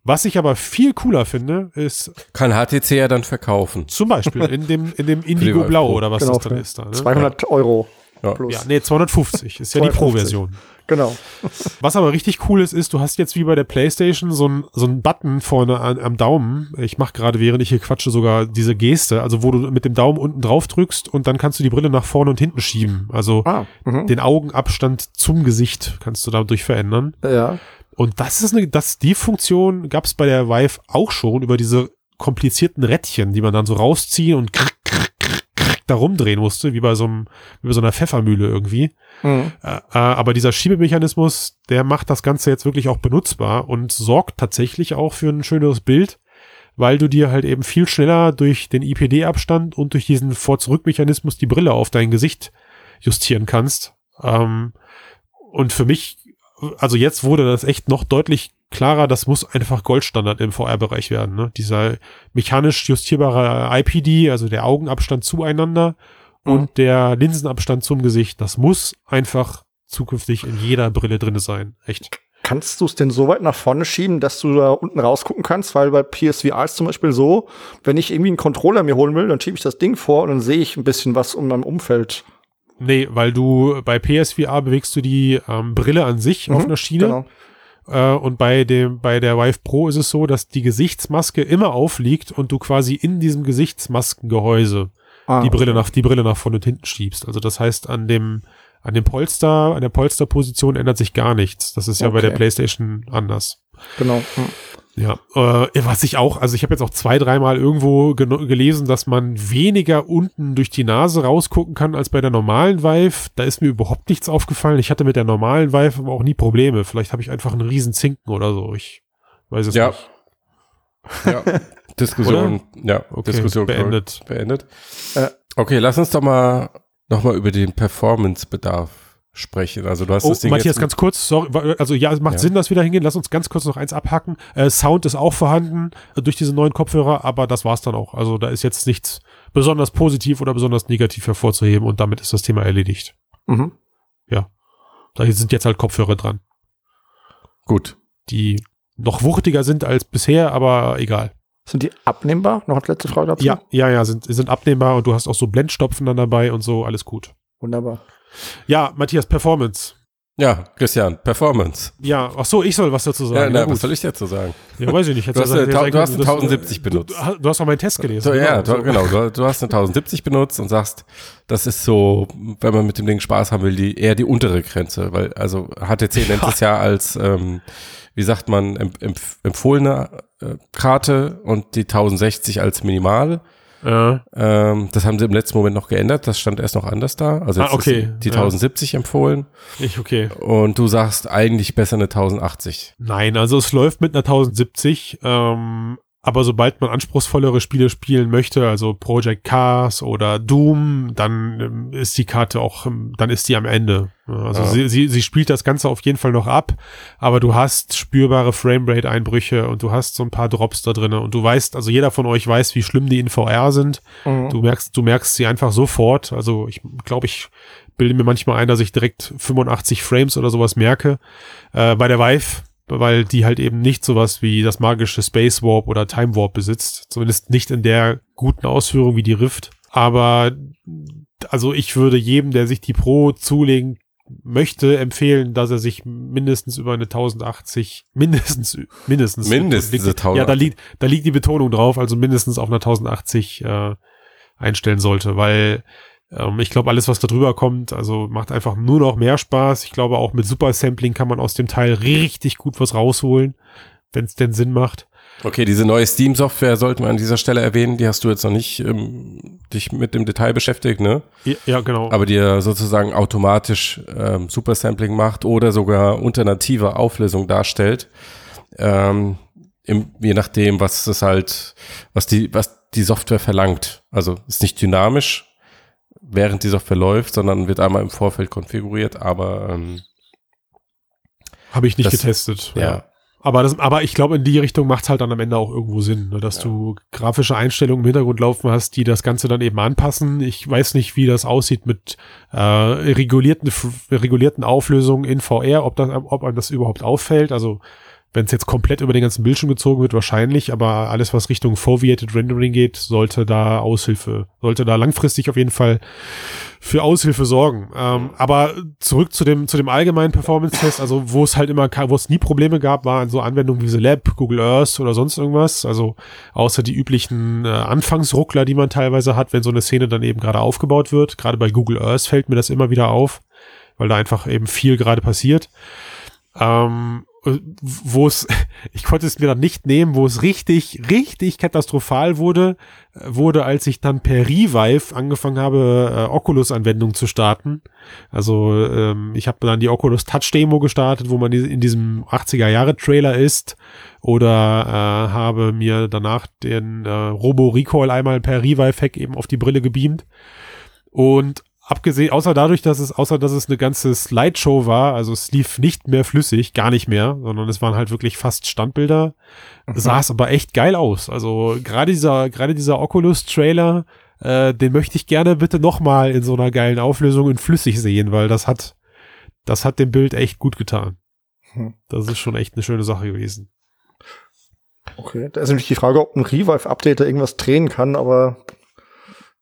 Was ich aber viel cooler finde, ist.
Kann HTC ja dann verkaufen.
Zum Beispiel in dem, in dem (laughs) Indigo Blau oder was genau, das dann ist da. Ne?
200 Euro.
Ja. Plus. ja, nee, 250 ist ja die Pro-Version.
Genau. (laughs)
Was aber richtig cool ist, ist, du hast jetzt wie bei der PlayStation so ein so ein Button vorne an, am Daumen. Ich mache gerade, während ich hier quatsche, sogar diese Geste, also wo du mit dem Daumen unten drauf drückst und dann kannst du die Brille nach vorne und hinten schieben. Also ah, mhm. den Augenabstand zum Gesicht kannst du dadurch verändern.
Ja.
Und das ist eine, das, die Funktion gab es bei der Vive auch schon über diese komplizierten Rädchen, die man dann so rausziehen und da rumdrehen musste, wie bei so einem, wie bei so einer Pfeffermühle irgendwie. Mhm. Äh, aber dieser Schiebemechanismus, der macht das Ganze jetzt wirklich auch benutzbar und sorgt tatsächlich auch für ein schöneres Bild, weil du dir halt eben viel schneller durch den IPD-Abstand und durch diesen Vor-Zurück-Mechanismus die Brille auf dein Gesicht justieren kannst. Ähm, und für mich, also jetzt wurde das echt noch deutlich klarer, das muss einfach Goldstandard im VR-Bereich werden. Ne? Dieser mechanisch justierbare IPD, also der Augenabstand zueinander mhm. und der Linsenabstand zum Gesicht, das muss einfach zukünftig in jeder Brille drinne sein. Echt.
Kannst du es denn so weit nach vorne schieben, dass du da unten rausgucken kannst? Weil bei PSVR ist zum Beispiel so, wenn ich irgendwie einen Controller mir holen will, dann schiebe ich das Ding vor und dann sehe ich ein bisschen was um meinem Umfeld.
Nee, weil du bei PSVR bewegst du die ähm, Brille an sich mhm, auf einer Schiene. Genau. Äh, und bei dem, bei der Vive Pro ist es so, dass die Gesichtsmaske immer aufliegt und du quasi in diesem Gesichtsmaskengehäuse ah, die Brille okay. nach, die Brille nach vorne und hinten schiebst. Also das heißt, an dem, an dem Polster, an der Polsterposition ändert sich gar nichts. Das ist ja okay. bei der PlayStation anders.
Genau.
Ja, äh, was ich auch, also ich habe jetzt auch zwei, dreimal irgendwo gelesen, dass man weniger unten durch die Nase rausgucken kann als bei der normalen Vive. Da ist mir überhaupt nichts aufgefallen. Ich hatte mit der normalen Vive aber auch nie Probleme. Vielleicht habe ich einfach einen riesen Zinken oder so. Ich weiß es
ja.
nicht.
Ja. (laughs) Diskussion, ja, okay, Diskussion beendet. Beendet. Äh, okay, lass uns doch mal nochmal über den Performance-Bedarf sprechen. Also du hast
oh,
das Ding
Matthias, ganz kurz, sorry, also ja, es macht ja. Sinn, dass wir da hingehen. Lass uns ganz kurz noch eins abhacken. Äh, Sound ist auch vorhanden äh, durch diese neuen Kopfhörer, aber das war's dann auch. Also da ist jetzt nichts besonders positiv oder besonders negativ hervorzuheben und damit ist das Thema erledigt. Mhm. Ja. Da sind jetzt halt Kopfhörer dran.
Gut.
Die noch wuchtiger sind als bisher, aber egal.
Sind die abnehmbar? Noch eine letzte Frage dazu?
Ja, ja, ja, sind, sind abnehmbar und du hast auch so Blendstopfen dann dabei und so, alles gut.
Wunderbar.
Ja, Matthias, Performance.
Ja, Christian, Performance.
Ja, ach so, ich soll was dazu sagen.
Ja, na, was soll ich dazu sagen?
Ja, weiß ich nicht.
Du hast, eine,
sagen
du hast eine
das-
1070 benutzt.
Du, du hast auch meinen Test gelesen.
So, ja,
so.
du, genau. Du, du hast eine 1070 benutzt und sagst, das ist so, wenn man mit dem Ding Spaß haben will, die, eher die untere Grenze, weil also HTC nennt es ja als, ähm, wie sagt man, emp empf empfohlene äh, Karte und die 1060 als minimal.
Ja.
Ähm, das haben sie im letzten Moment noch geändert. Das stand erst noch anders da. Also
Ah,
jetzt
okay.
ist die
Ja.
1070 empfohlen
Ich, okay.
und du sagst eigentlich besser eine 1080.
Nein, also es läuft mit einer 1070, ähm, aber sobald man anspruchsvollere Spiele spielen möchte, also Project Cars oder Doom, dann ähm, ist die Karte auch, ähm, dann ist die am Ende. Also
Ja.
sie, sie, sie spielt das Ganze auf jeden Fall noch ab, aber du hast spürbare Framerate-Einbrüche und du hast so ein paar Drops da drinne und du weißt, also jeder von euch weiß, wie schlimm die in VR sind.
Mhm.
Du merkst, du merkst sie einfach sofort. Also ich glaube, ich bilde mir manchmal ein, dass ich direkt 85 Frames oder sowas merke. Äh, bei der Vive, weil die halt eben nicht sowas wie das magische Space Warp oder Time Warp besitzt. Zumindest nicht in der guten Ausführung wie die Rift. Aber also ich würde jedem, der sich die Pro zulegen möchte, empfehlen, dass er sich mindestens über eine 1080, mindestens, mindestens,
Mindestens 1080.
ja, da liegt, da liegt die Betonung drauf, also mindestens auf einer 1080 äh, einstellen sollte, weil ähm, ich glaube, alles, was da drüber kommt, also macht einfach nur noch mehr Spaß. Ich glaube, auch mit Super Sampling kann man aus dem Teil richtig gut was rausholen, wenn es denn Sinn macht.
Okay, diese neue Steam-Software sollten wir an dieser Stelle erwähnen. Die hast du jetzt noch nicht ähm, dich mit dem Detail beschäftigt, ne?
Ja, ja genau.
Aber die ja sozusagen automatisch ähm, Supersampling macht oder sogar unter nativer Auflösung darstellt. Ähm, im, je nachdem, was es halt, was die, was die Software verlangt. Also ist nicht dynamisch, während die Software läuft, sondern wird einmal im Vorfeld konfiguriert, aber ähm,
Habe ich nicht
das-
getestet.
ja.
Aber, das, aber ich glaube, in die Richtung macht es halt dann am Ende auch irgendwo Sinn, ne, dass
Ja.
du grafische Einstellungen im Hintergrund laufen hast, die das Ganze dann eben anpassen. Ich weiß nicht, wie das aussieht mit äh, regulierten, regulierten Auflösungen in VR, ob, das, ob einem das überhaupt auffällt. Also wenn es jetzt komplett über den ganzen Bildschirm gezogen wird, wahrscheinlich, aber alles, was Richtung Foveated Rendering geht, sollte da Aushilfe, sollte da langfristig auf jeden Fall für Aushilfe sorgen. Ähm, aber zurück zu dem, zu dem allgemeinen Performance-Test, also wo es halt immer, wo es nie Probleme gab, waren so Anwendungen wie The Lab, Google Earth oder sonst irgendwas. Also außer die üblichen äh, Anfangsruckler, die man teilweise hat, wenn so eine Szene dann eben gerade aufgebaut wird. Gerade bei Google Earth fällt mir das immer wieder auf, weil da einfach eben viel gerade passiert. Ähm, wo es, (laughs) ich konnte es mir dann nicht nehmen, wo es richtig, richtig katastrophal wurde, äh, wurde, als ich dann per Revive angefangen habe, äh, Oculus-Anwendungen zu starten. Also ähm, ich habe dann die Oculus Touch Demo gestartet, wo man in diesem 80er-Jahre-Trailer ist oder äh, habe mir danach den äh, Robo Recall einmal per Revive-Hack eben auf die Brille gebeamt. Und abgesehen, außer dadurch, dass es, außer dass es eine ganze Slideshow war, also es lief nicht mehr flüssig, gar nicht mehr, sondern es waren halt wirklich fast Standbilder, sah es aber echt geil aus. Also gerade dieser, gerade dieser Oculus-Trailer, äh, den möchte ich gerne bitte nochmal in so einer geilen Auflösung in flüssig sehen, weil das hat, das hat dem Bild echt gut getan.
Hm.
Das ist schon echt eine schöne Sache gewesen.
Okay, da ist nämlich die Frage, ob ein Revive-Update da irgendwas drehen kann, aber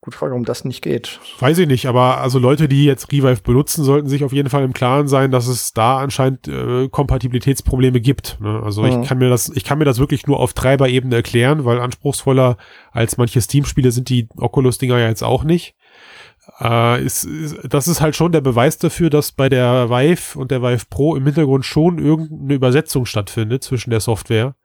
gute Frage, warum das nicht geht.
Weiß ich nicht, aber also Leute, die jetzt Revive benutzen, sollten sich auf jeden Fall im Klaren sein, dass es da anscheinend äh, Kompatibilitätsprobleme gibt. Ne? Also
Mhm.
ich kann mir das, ich kann mir das wirklich nur auf Treiberebene erklären, weil anspruchsvoller als manche Steam-Spiele sind die Oculus-Dinger ja jetzt auch nicht. Äh, ist, ist, das ist halt schon der Beweis dafür, dass bei der Vive und der Vive Pro im Hintergrund schon irgendeine Übersetzung stattfindet zwischen der Software,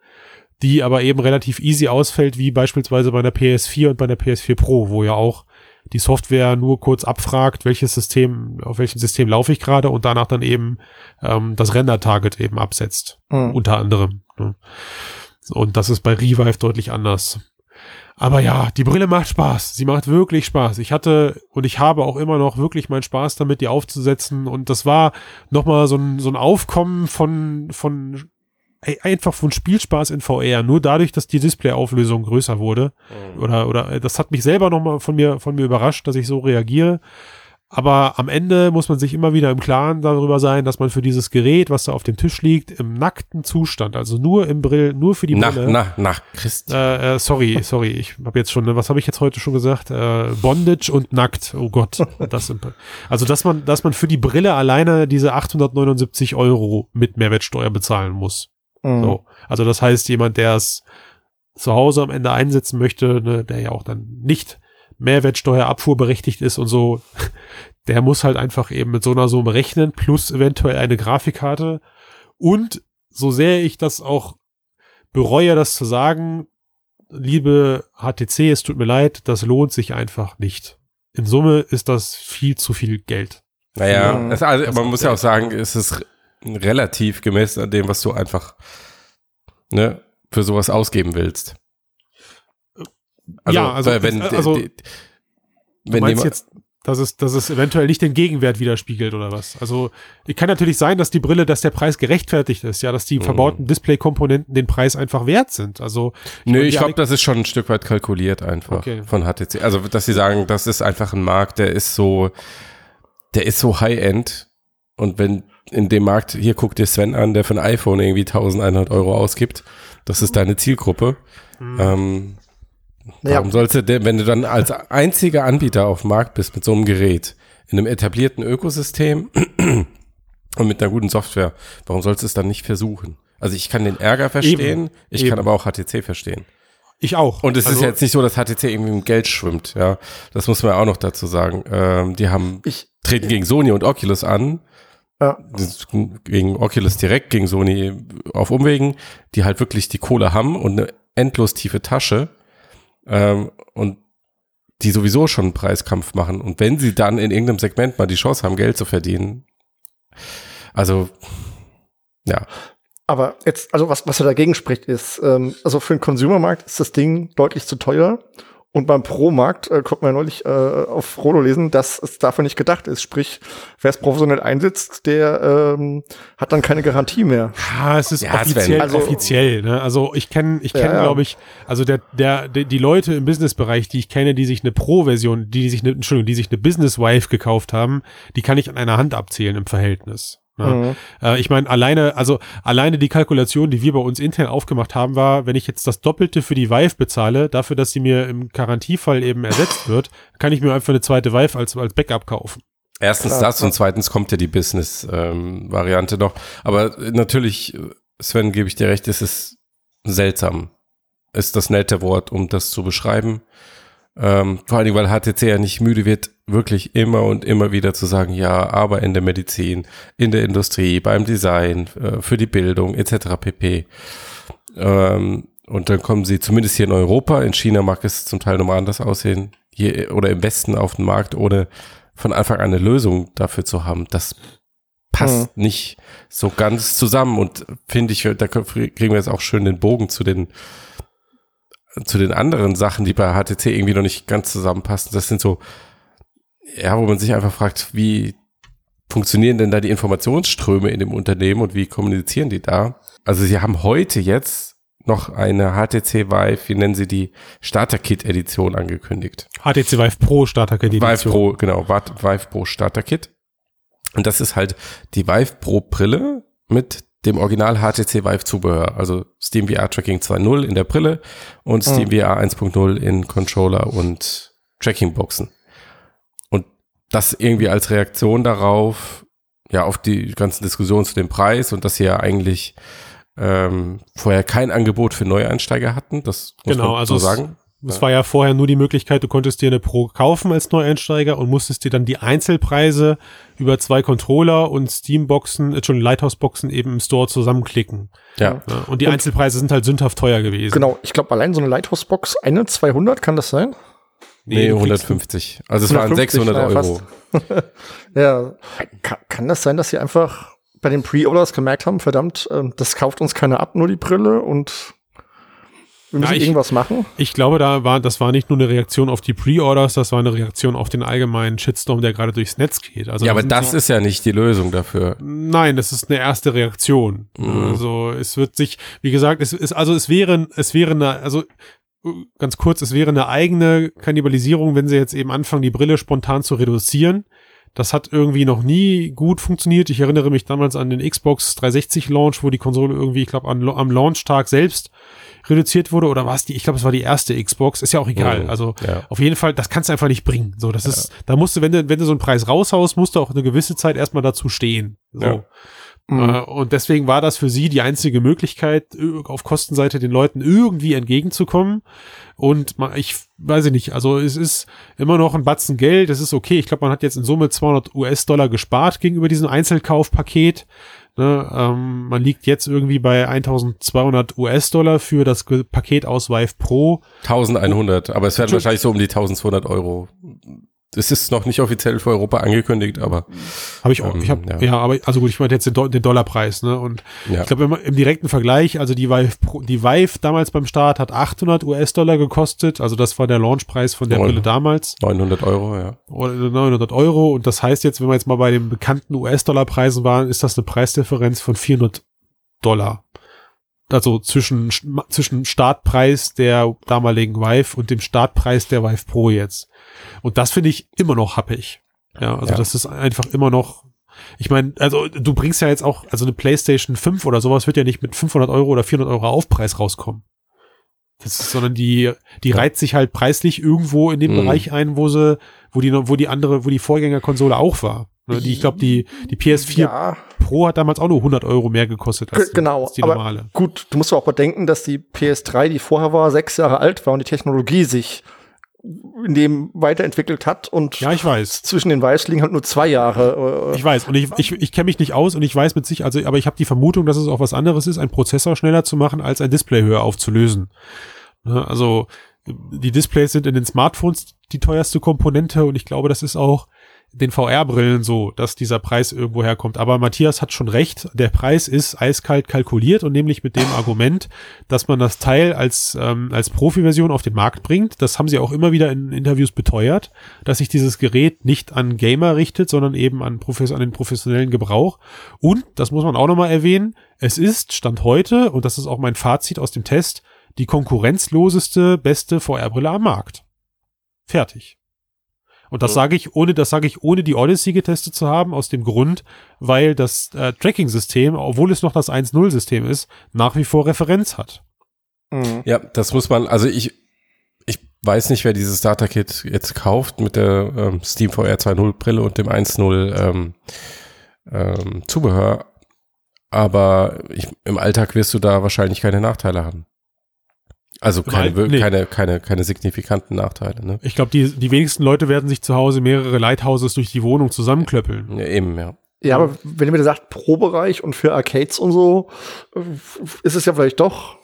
die aber eben relativ easy ausfällt, wie beispielsweise bei der PS4 und bei der PS4 Pro, wo ja auch die Software nur kurz abfragt, welches System, auf welchem System laufe ich gerade und danach dann eben ähm, das Render-Target eben absetzt
Hm.
unter anderem. Ne? Und das ist bei Revive deutlich anders. Aber ja, die Brille macht Spaß. Sie macht wirklich Spaß. Ich hatte und ich habe auch immer noch wirklich meinen Spaß damit, die aufzusetzen. Und das war nochmal so ein, so ein Aufkommen von, von einfach von Spielspaß in VR. Nur dadurch, dass die Displayauflösung größer wurde. Oder, oder äh, das hat mich selber nochmal von mir, von mir überrascht, dass ich so reagiere. Aber am Ende muss man sich immer wieder im Klaren darüber sein, dass man für dieses Gerät, was da auf dem Tisch liegt, im nackten Zustand, also nur im Brill, nur für die
Na,
Brille.
na, na, Christ.
Äh, äh, sorry, sorry, ich habe jetzt schon, was habe ich jetzt heute schon gesagt? Äh, Bondage und nackt. Oh Gott, (laughs) das also dass man, dass man für die Brille alleine diese 879 Euro mit Mehrwertsteuer bezahlen muss.
Mhm.
So, also das heißt, jemand, der es zu Hause am Ende einsetzen möchte, ne, der ja auch dann nicht Mehrwertsteuerabfuhr berechtigt ist und so, (laughs) der muss halt einfach eben mit so einer Summe rechnen, plus eventuell eine Grafikkarte. Und so sehr ich das auch bereue, das zu sagen, liebe HTC, es tut mir leid, das lohnt sich einfach nicht. In Summe ist das viel zu viel Geld.
Naja,
Ja,
es, also, man muss ja auch sagen, es ist relativ gemessen an dem, was du einfach ne, für sowas ausgeben willst.
Ja, also-
wenn,
also-
die-
Du
wenn
meinst
jemand,
jetzt, dass es, dass es eventuell nicht den Gegenwert widerspiegelt oder was? Also, es kann natürlich sein, dass die Brille, dass der Preis gerechtfertigt ist, ja, dass die
Mhm.
verbauten Display-Komponenten den Preis einfach wert sind. Also,
Nö,
meine,
ich glaube, das ist schon ein Stück weit kalkuliert einfach
Okay.
von HTC. Also, dass sie sagen, das ist einfach ein Markt, der ist so, der ist so High-End. Und wenn in dem Markt, hier guck dir Sven an, der für ein iPhone irgendwie 1100 Euro ausgibt, das ist deine Zielgruppe. Ähm,
Ja.
Warum sollst du denn, wenn du dann als einziger Anbieter auf dem Markt bist mit so einem Gerät, in einem etablierten Ökosystem (clears throat) und mit einer guten Software, warum sollst du es dann nicht versuchen? Also ich kann den Ärger verstehen, ich
Eben.
kann aber auch HTC verstehen.
ich auch.
Und es ist
also,
jetzt nicht so, dass HTC irgendwie im Geld schwimmt, ja. Das muss man auch noch dazu sagen. Ähm, die haben,
Ich,
treten gegen Sony und Oculus an,
ja,
gegen Oculus direkt, gegen Sony auf Umwegen, die halt wirklich die Kohle haben und eine endlos tiefe Tasche ähm, und die sowieso schon einen Preiskampf machen. Und wenn sie dann in irgendeinem Segment mal die Chance haben, Geld zu verdienen, also ja,
aber jetzt, also was, was ja dagegen spricht, ist, ähm, also für den Consumermarkt ist das Ding deutlich zu teuer. Und beim Pro-Markt äh, konnte man ja neulich äh, auf Rodo lesen, dass es dafür nicht gedacht ist. Sprich, wer es professionell einsetzt, der ähm, hat dann keine Garantie mehr.
Ja, es ist
Ja,
offiziell,
Also-
offiziell, ne? Also ich kenne, ich kenne,
ja.
glaube ich, also der, der, der, die Leute im Businessbereich, die ich kenne, die sich eine Pro-Version, die sich eine, Entschuldigung, die sich eine Business Wife gekauft haben, die kann ich an einer Hand abzählen im Verhältnis. Ne?
Mhm.
Äh, ich meine, alleine, also alleine die Kalkulation, die wir bei uns intern aufgemacht haben, war, wenn ich jetzt das Doppelte für die Vive bezahle, dafür, dass sie mir im Garantiefall eben ersetzt wird, kann ich mir einfach eine zweite Vive als, als Backup kaufen.
Erstens
Klar,
das und zweitens kommt ja die Business-Variante noch. Aber natürlich, Sven, gebe ich dir recht, es ist seltsam. Ist das nette Wort, um das zu beschreiben. Ähm, vor allen Dingen, weil HTC ja nicht müde wird, wirklich immer und immer wieder zu sagen, ja, aber in der Medizin, in der Industrie, beim Design, äh, für die Bildung etc. pp. Ähm, und dann kommen sie zumindest hier in Europa, in China mag es zum Teil nochmal anders aussehen, hier oder im Westen auf den Markt, ohne von Anfang an eine Lösung dafür zu haben. Das passt nicht so ganz zusammen und finde ich, da kriegen wir jetzt auch schön den Bogen zu den zu den anderen Sachen, die bei HTC irgendwie noch nicht ganz zusammenpassen. Das sind so, ja, wo man sich einfach fragt, wie funktionieren denn da die Informationsströme in dem Unternehmen und wie kommunizieren die da? Also sie haben heute jetzt noch eine HTC Vive, wie nennen sie die, Starter-Kit-Edition angekündigt.
HTC Vive Pro Starter Kit
Vive
Edition.
Pro, genau, Vive Vive Pro Starter Kit. Und das ist halt die Vive Pro Brille mit dem Original HTC Vive Zubehör, also Steam VR Tracking 2.0 in der Brille und Steam VR 1.0 in Controller und Tracking Boxen. Und das irgendwie als Reaktion darauf, ja, auf die ganzen Diskussionen zu dem Preis und dass sie ja eigentlich ähm, vorher kein Angebot für Neueinsteiger hatten, das muss
Genau,
man
also
so
es-
sagen.
Es war ja vorher nur die Möglichkeit, du konntest dir eine Pro kaufen als Neueinsteiger und musstest dir dann die Einzelpreise über zwei Controller und Steam-Boxen, äh, schon Lighthouse-Boxen eben im Store zusammenklicken.
Ja,
Ja, und die Einzelpreise sind halt sündhaft teuer gewesen.
Genau, ich glaube, allein so eine Lighthouse-Box, eine 200, kann das sein?
nee,
kriegst-
150. Also es waren
150,
600
naja,
Euro.
fast. (laughs) Ja, kann, kann das sein, dass sie einfach bei den Pre-Orders gemerkt haben, verdammt, ähm, das kauft uns keiner ab, nur die Brille und wir müssen
Ja, ich-
irgendwas machen?
Ich glaube, da war, das war nicht nur eine Reaktion auf die Pre-Orders, das war eine Reaktion auf den allgemeinen Shitstorm, der gerade durchs Netz geht. Also
ja, aber das
sich-
ist ja nicht die Lösung dafür.
Nein, das ist eine erste Reaktion.
Mhm.
Also es wird sich, wie gesagt, es ist, also es wäre, es wäre eine, also ganz kurz, es wäre eine eigene Kannibalisierung, wenn sie jetzt eben anfangen, die Brille spontan zu reduzieren. Das hat irgendwie noch nie gut funktioniert. Ich erinnere mich damals an den Xbox 360 Launch, wo die Konsole irgendwie, ich glaube, am Launchtag selbst reduziert wurde oder war es die, ich glaube, es war die erste Xbox, ist ja auch egal. Mhm, also ja. auf jeden Fall, das kannst du einfach nicht bringen. So, das ja. ist, da musst du, wenn du, wenn du so einen Preis raushaust, musst du auch eine gewisse Zeit erstmal dazu stehen. So. Ja. Mhm. Äh, und deswegen war das für sie die einzige Möglichkeit, auf Kostenseite den Leuten irgendwie entgegenzukommen. Und ich weiß ich nicht, also es ist immer noch ein Batzen Geld, es ist okay. Ich glaube, man hat jetzt in Summe 200 US-Dollar gespart gegenüber diesem Einzelkaufpaket. Ne, ähm, man liegt jetzt irgendwie bei 1200 US-Dollar für das Paket aus Vive Pro.
1100, aber es werden wahrscheinlich so um die 1200 Euro das ist noch nicht offiziell für Europa angekündigt, aber
habe ich auch. Ähm, ich hab, ja. ja. aber also gut, ich meine jetzt den, Do den Dollarpreis, ne? Und ja. ich glaube im, im direkten Vergleich, also die Vive, Pro, die Vive damals beim Start hat 800 US-Dollar gekostet, also das war der Launchpreis von der 9, Brille damals.
900 Euro, ja.
Oder 900 Euro und das heißt jetzt, wenn wir jetzt mal bei den bekannten US-Dollar-Preisen waren, ist das eine Preisdifferenz von 400 Dollar also zwischen, zwischen Startpreis der damaligen Vive und dem Startpreis der Vive Pro jetzt. Und das finde ich immer noch happig. Ja, also ja. das ist einfach immer noch, ich meine, also du bringst ja jetzt auch, also eine PlayStation 5 oder sowas wird ja nicht mit 500 Euro oder 400 Euro Aufpreis rauskommen. Das ist, sondern die, die reiht sich halt preislich irgendwo in dem mhm. Bereich ein, wo sie, wo die, wo die andere, wo die Vorgängerkonsole auch war. Ne, die, ich glaube, die, die PS4 ja. Pro hat damals auch nur 100 Euro mehr gekostet
als, genau, als die normale. gut, du musst auch bedenken, dass die PS3, die vorher war, sechs Jahre alt war und die Technologie sich in dem weiterentwickelt hat und
ja, ich weiß.
zwischen den Weiß liegen halt nur zwei Jahre.
Äh, ich weiß und ich, ich, ich kenne mich nicht aus und ich weiß mit sich, also aber ich habe die Vermutung, dass es auch was anderes ist, einen Prozessor schneller zu machen, als ein Display höher aufzulösen. Ne, also die Displays sind in den Smartphones die teuerste Komponente und ich glaube, das ist auch den VR-Brillen so, dass dieser Preis irgendwo herkommt. Aber Matthias hat schon recht, der Preis ist eiskalt kalkuliert und nämlich mit dem Argument, dass man das Teil als, ähm, als Profi-Version auf den Markt bringt. Das haben sie auch immer wieder in Interviews beteuert, dass sich dieses Gerät nicht an Gamer richtet, sondern eben an, Profes an den professionellen Gebrauch. Und, das muss man auch nochmal erwähnen, es ist, Stand heute, und das ist auch mein Fazit aus dem Test, die konkurrenzloseste, beste VR-Brille am Markt. Fertig. Und das sage ich ohne, das sage ich ohne die Odyssey getestet zu haben, aus dem Grund, weil das äh, Tracking-System, obwohl es noch das 1.0-System ist, nach wie vor Referenz hat.
Mhm. Ja, das muss man, also ich, ich weiß nicht, wer dieses Starter-Kit jetzt kauft mit der ähm, Steam VR 2.0 Brille und dem 1.0 ähm, ähm, Zubehör, aber ich, im Alltag wirst du da wahrscheinlich keine Nachteile haben. Also keine, Weil, nee. keine, keine, keine signifikanten Nachteile. Ne?
Ich glaube, die, die wenigsten Leute werden sich zu Hause mehrere Lighthouses durch die Wohnung zusammenklöppeln.
Ja, eben, ja.
Ja, aber wenn ihr mir sagt, Pro-Bereich und für Arcades und so, äh, ist es ja vielleicht doch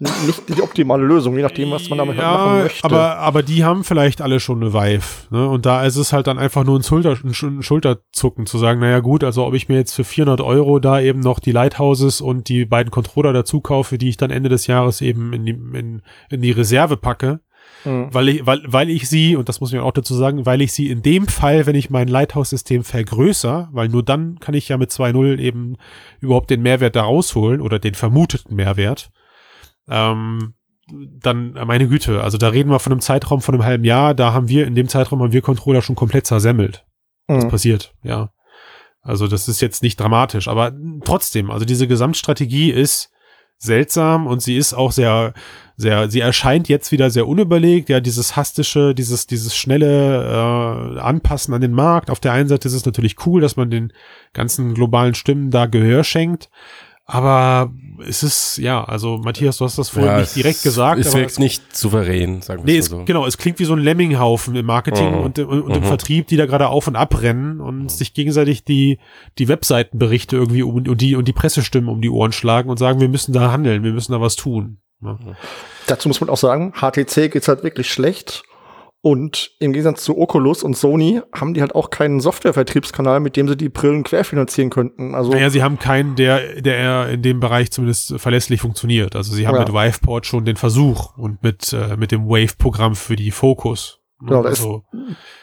nicht die optimale Lösung, je nachdem, was man damit ja, machen möchte.
Aber, aber die haben vielleicht alle schon eine Vive. Ne? Und da ist es halt dann einfach nur ein, Schulter, ein Schulterzucken zu sagen, naja gut, also ob ich mir jetzt für 400 Euro da eben noch die Lighthouses und die beiden Controller dazu kaufe, die ich dann Ende des Jahres eben in die, in, in die Reserve packe, mhm. weil, ich, weil, weil ich sie, und das muss ich auch dazu sagen, weil ich sie in dem Fall, wenn ich mein Lighthouse-System vergrößere, weil nur dann kann ich ja mit 2.0 eben überhaupt den Mehrwert da rausholen oder den vermuteten Mehrwert ähm, dann, meine Güte, also da reden wir von einem Zeitraum von einem halben Jahr, da haben wir, in dem Zeitraum haben wir Controller schon komplett zersemmelt. Mhm. Das passiert, ja. Also das ist jetzt nicht dramatisch, aber trotzdem, also diese Gesamtstrategie ist seltsam und sie ist auch sehr, sehr, sie erscheint jetzt wieder sehr unüberlegt, ja, dieses hastische, dieses, dieses schnelle äh, Anpassen an den Markt. Auf der einen Seite ist es natürlich cool, dass man den ganzen globalen Stimmen da Gehör schenkt, aber es ist, ja, also Matthias, du hast das vorhin ja, nicht direkt gesagt.
Es wirkt es, nicht souverän,
sagen wir nee, so. Es, genau, es klingt wie so ein Lemminghaufen im Marketing mhm. und, und, und mhm. im Vertrieb, die da gerade auf und abrennen und mhm. sich gegenseitig die, die Webseitenberichte irgendwie um, und, die, und die Pressestimmen um die Ohren schlagen und sagen, wir müssen da handeln, wir müssen da was tun. Ja.
Dazu muss man auch sagen, HTC geht's halt wirklich schlecht und im Gegensatz zu Oculus und Sony haben die halt auch keinen Softwarevertriebskanal, mit dem sie die Brillen querfinanzieren könnten. Also
naja, sie haben keinen, der, der in dem Bereich zumindest verlässlich funktioniert. Also sie haben ja. mit Viveport schon den Versuch und mit, äh, mit dem Wave-Programm für die Focus.
Genau, da also,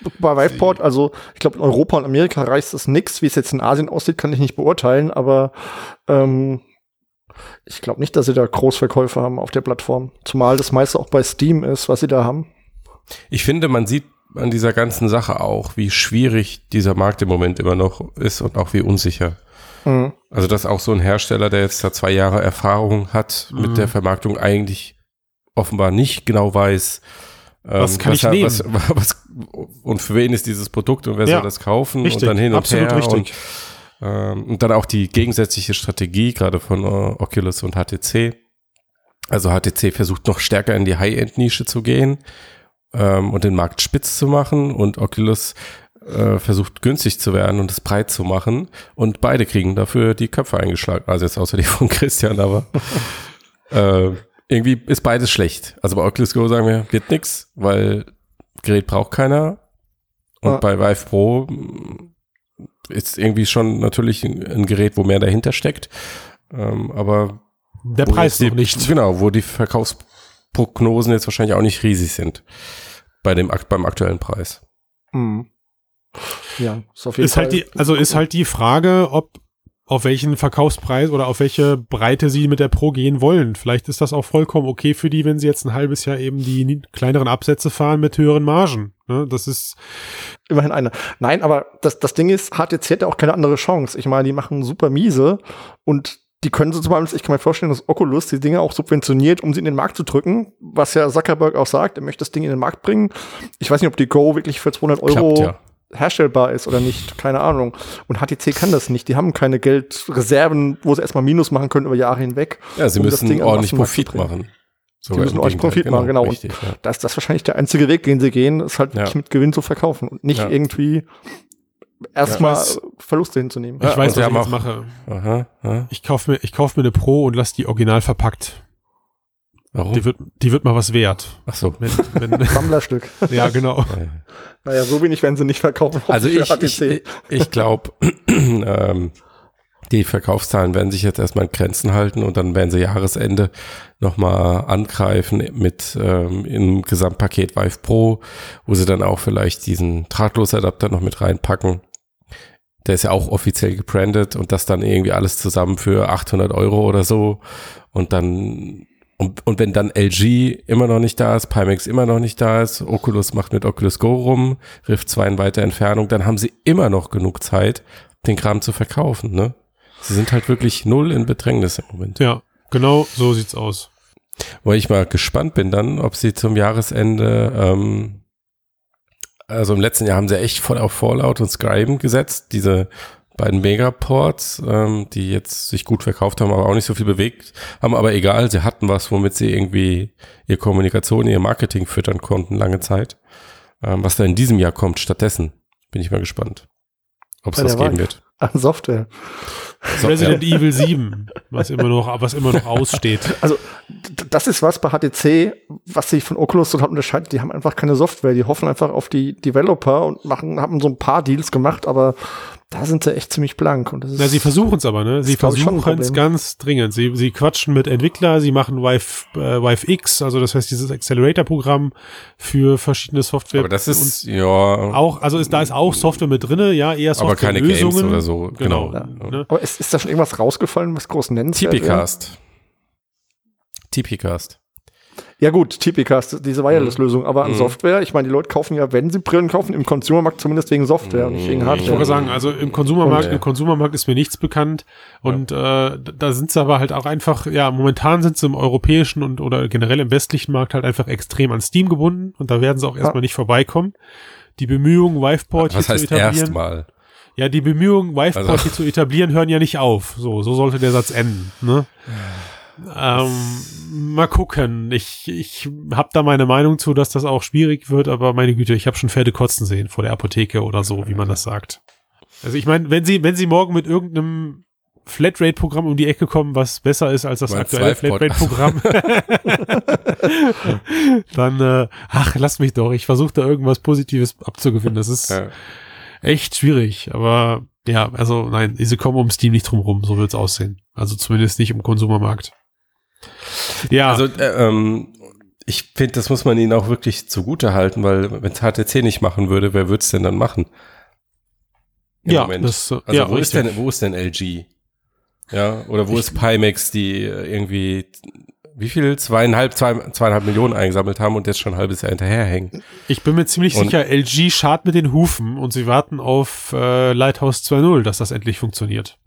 ist bei Viveport, also ich glaube in Europa und Amerika reicht es nix. Wie es jetzt in Asien aussieht, kann ich nicht beurteilen, aber ähm, ich glaube nicht, dass sie da Großverkäufe haben auf der Plattform. Zumal das meiste auch bei Steam ist, was sie da haben.
Ich finde, man sieht an dieser ganzen Sache auch, wie schwierig dieser Markt im Moment immer noch ist und auch wie unsicher. Mhm. Also, dass auch so ein Hersteller, der jetzt da zwei Jahre Erfahrung hat mhm. mit der Vermarktung, eigentlich offenbar nicht genau weiß,
was ähm, kann was, ich nehmen? Was, (laughs)
was, und für wen ist dieses Produkt und wer ja, soll das kaufen
richtig,
und dann hin und
absolut
her.
Richtig.
Und, ähm, und dann auch die gegensätzliche Strategie, gerade von äh, Oculus und HTC. Also HTC versucht noch stärker in die High-End-Nische zu gehen ähm, und den Markt spitz zu machen und Oculus äh, versucht günstig zu werden und es breit zu machen und beide kriegen dafür die Köpfe eingeschlagen. Also jetzt außer die von (laughs) Christian, aber äh, irgendwie ist beides schlecht. Also bei Oculus Go sagen wir, wird nix, weil Gerät braucht keiner. Und ah. bei Vive Pro mm, ist irgendwie schon natürlich ein Gerät, wo mehr dahinter steckt. Ähm, aber
der Preis die, noch nicht.
Genau, wo die Verkaufsprognosen jetzt wahrscheinlich auch nicht riesig sind bei dem beim aktuellen Preis.
Mhm. Ja, ist auf jeden ist Fall. Halt die, also ist halt die Frage, ob auf welchen Verkaufspreis oder auf welche Breite sie mit der Pro gehen wollen. Vielleicht ist das auch vollkommen okay für die, wenn sie jetzt ein halbes Jahr eben die kleineren Absätze fahren mit höheren Margen. Ne? Das ist
immerhin eine. Nein, aber das, das Ding ist, HTC hat ja auch keine andere Chance. Ich meine, die machen super miese und die können so zum Beispiel, ich kann mir vorstellen, dass Oculus die Dinge auch subventioniert, um sie in den Markt zu drücken, was ja Zuckerberg auch sagt, er möchte das Ding in den Markt bringen. Ich weiß nicht, ob die Go wirklich für 200 Euro Klappt, ja herstellbar ist oder nicht, keine Ahnung. Und HTC kann das nicht. Die haben keine Geldreserven, wo sie erstmal Minus machen können über Jahre hinweg.
Ja, sie um müssen ordentlich Profit machen.
Sie müssen ordentlich Profit genau, machen, genau. Richtig, und ja. das ist das wahrscheinlich der einzige Weg, den sie gehen, ist halt ja. mit Gewinn zu verkaufen und nicht irgendwie erstmal ja, Verluste hinzunehmen.
Ich weiß, was ich jetzt mache. Aha, aha. Ich kaufe mir, ich kauf mir eine Pro und lass die original verpackt. Warum? Die wird, die wird mal was wert.
Ach so.
Wenn, wenn, (laughs) Sammlerstück.
ja, genau.
naja, so wenig werden sie nicht verkaufen.
Also ich, ich, ich glaube, (clears throat) ähm, die Verkaufszahlen werden sich jetzt erstmal in Grenzen halten und dann werden sie Jahresende nochmal angreifen mit ähm, im Gesamtpaket Vive Pro, wo sie dann auch vielleicht diesen Drahtlosadapter noch mit reinpacken. Der ist ja auch offiziell gebrandet und das dann irgendwie alles zusammen für 800 Euro oder so und dann und, und wenn dann LG immer noch nicht da ist, Pimax immer noch nicht da ist, Oculus macht mit Oculus Go rum, Rift 2 in weiter Entfernung, dann haben sie immer noch genug Zeit, den Kram zu verkaufen, ne? Sie sind halt wirklich null in Bedrängnis im Moment.
Ja, genau so sieht's aus.
Weil ich mal gespannt bin dann, ob sie zum Jahresende, ähm, also im letzten Jahr haben sie echt voll auf Fallout und Scribe gesetzt, diese beiden Megaports, ähm, die jetzt sich gut verkauft haben, aber auch nicht so viel bewegt haben, aber egal, sie hatten was, womit sie irgendwie ihre Kommunikation, ihr Marketing füttern konnten, lange Zeit. Ähm, was da in diesem Jahr kommt stattdessen, bin ich mal gespannt, ob es das geben wird.
An Software.
Software. Resident Evil 7, was immer noch, was immer noch aussteht. (laughs)
Also, das ist was bei HTC, was sich von Oculus total unterscheidet. Die haben einfach keine Software. Die hoffen einfach auf die Developer und machen, haben so ein paar Deals gemacht, aber da sind sie echt ziemlich blank. Und das ist,
Na, sie versuchen es aber, ne? Sie versuchen es ganz dringend. Sie, sie quatschen mit Entwickler, sie machen Vive, äh, X, also das heißt dieses Accelerator-Programm für verschiedene Software.
Aber das ist, ja.
Auch, also ist, da ist auch Software mit drinne, ja, eher Software. Aber keine Lösungen. Games
oder so.
Genau.
genau.
Ja. Ne? Aber ist, ist da schon irgendwas rausgefallen, was groß nennt?
TPcast. TPcast.
Ja gut, Tipicast, diese Wireless-Lösung, mhm. aber an mhm. Software, ich meine, die Leute kaufen ja, wenn sie Brillen kaufen, im Consumermarkt zumindest wegen Software, mhm. nicht wegen Hardware.
Ich wollte sagen, also im Konsumermarkt, im Konsumermarkt ist mir nichts bekannt und ja. äh, da sind sie aber halt auch einfach, ja, momentan sind sie im europäischen und oder generell im westlichen Markt halt einfach extrem an Steam gebunden und da werden sie auch erstmal ja. nicht vorbeikommen. Die Bemühungen, Viveport
hier zu etablieren. Erstmal?
Ja, die Bemühungen, Viveport also. hier zu etablieren, hören ja nicht auf. So, so sollte der Satz enden. Ne? Ähm, mal gucken. Ich, ich habe da meine Meinung zu, dass das auch schwierig wird, aber meine Güte, ich habe schon Pferde kotzen sehen vor der Apotheke oder so, wie man das sagt. Also ich meine, wenn Sie, wenn Sie morgen mit irgendeinem Flatrate-Programm um die Ecke kommen, was besser ist als das mein aktuelle Flatrate-Programm, (laughs) (laughs) dann, äh, ach, lass mich doch. Ich versuche da irgendwas Positives abzugewinnen. Das ist ja. echt schwierig, aber ja, also nein, sie kommen um Steam nicht drum rum, so wird's aussehen. Also zumindest nicht im Konsumermarkt.
Ja. Also äh, ähm, ich finde, das muss man ihnen auch wirklich zugute halten, weil wenn HTC nicht machen würde, wer würde es denn dann machen?
Im ja, Moment. das,
also ja, wo ist denn, wo ist denn LG? Ja, oder wo ich, ist Pimax, die irgendwie wie viel? Zweieinhalb, zwei, zweieinhalb Millionen eingesammelt haben und jetzt schon ein halbes Jahr hinterherhängen.
Ich bin mir ziemlich
Und-
sicher, LG schart mit den Hufen und sie warten auf äh, Lighthouse 2.0, dass das endlich funktioniert.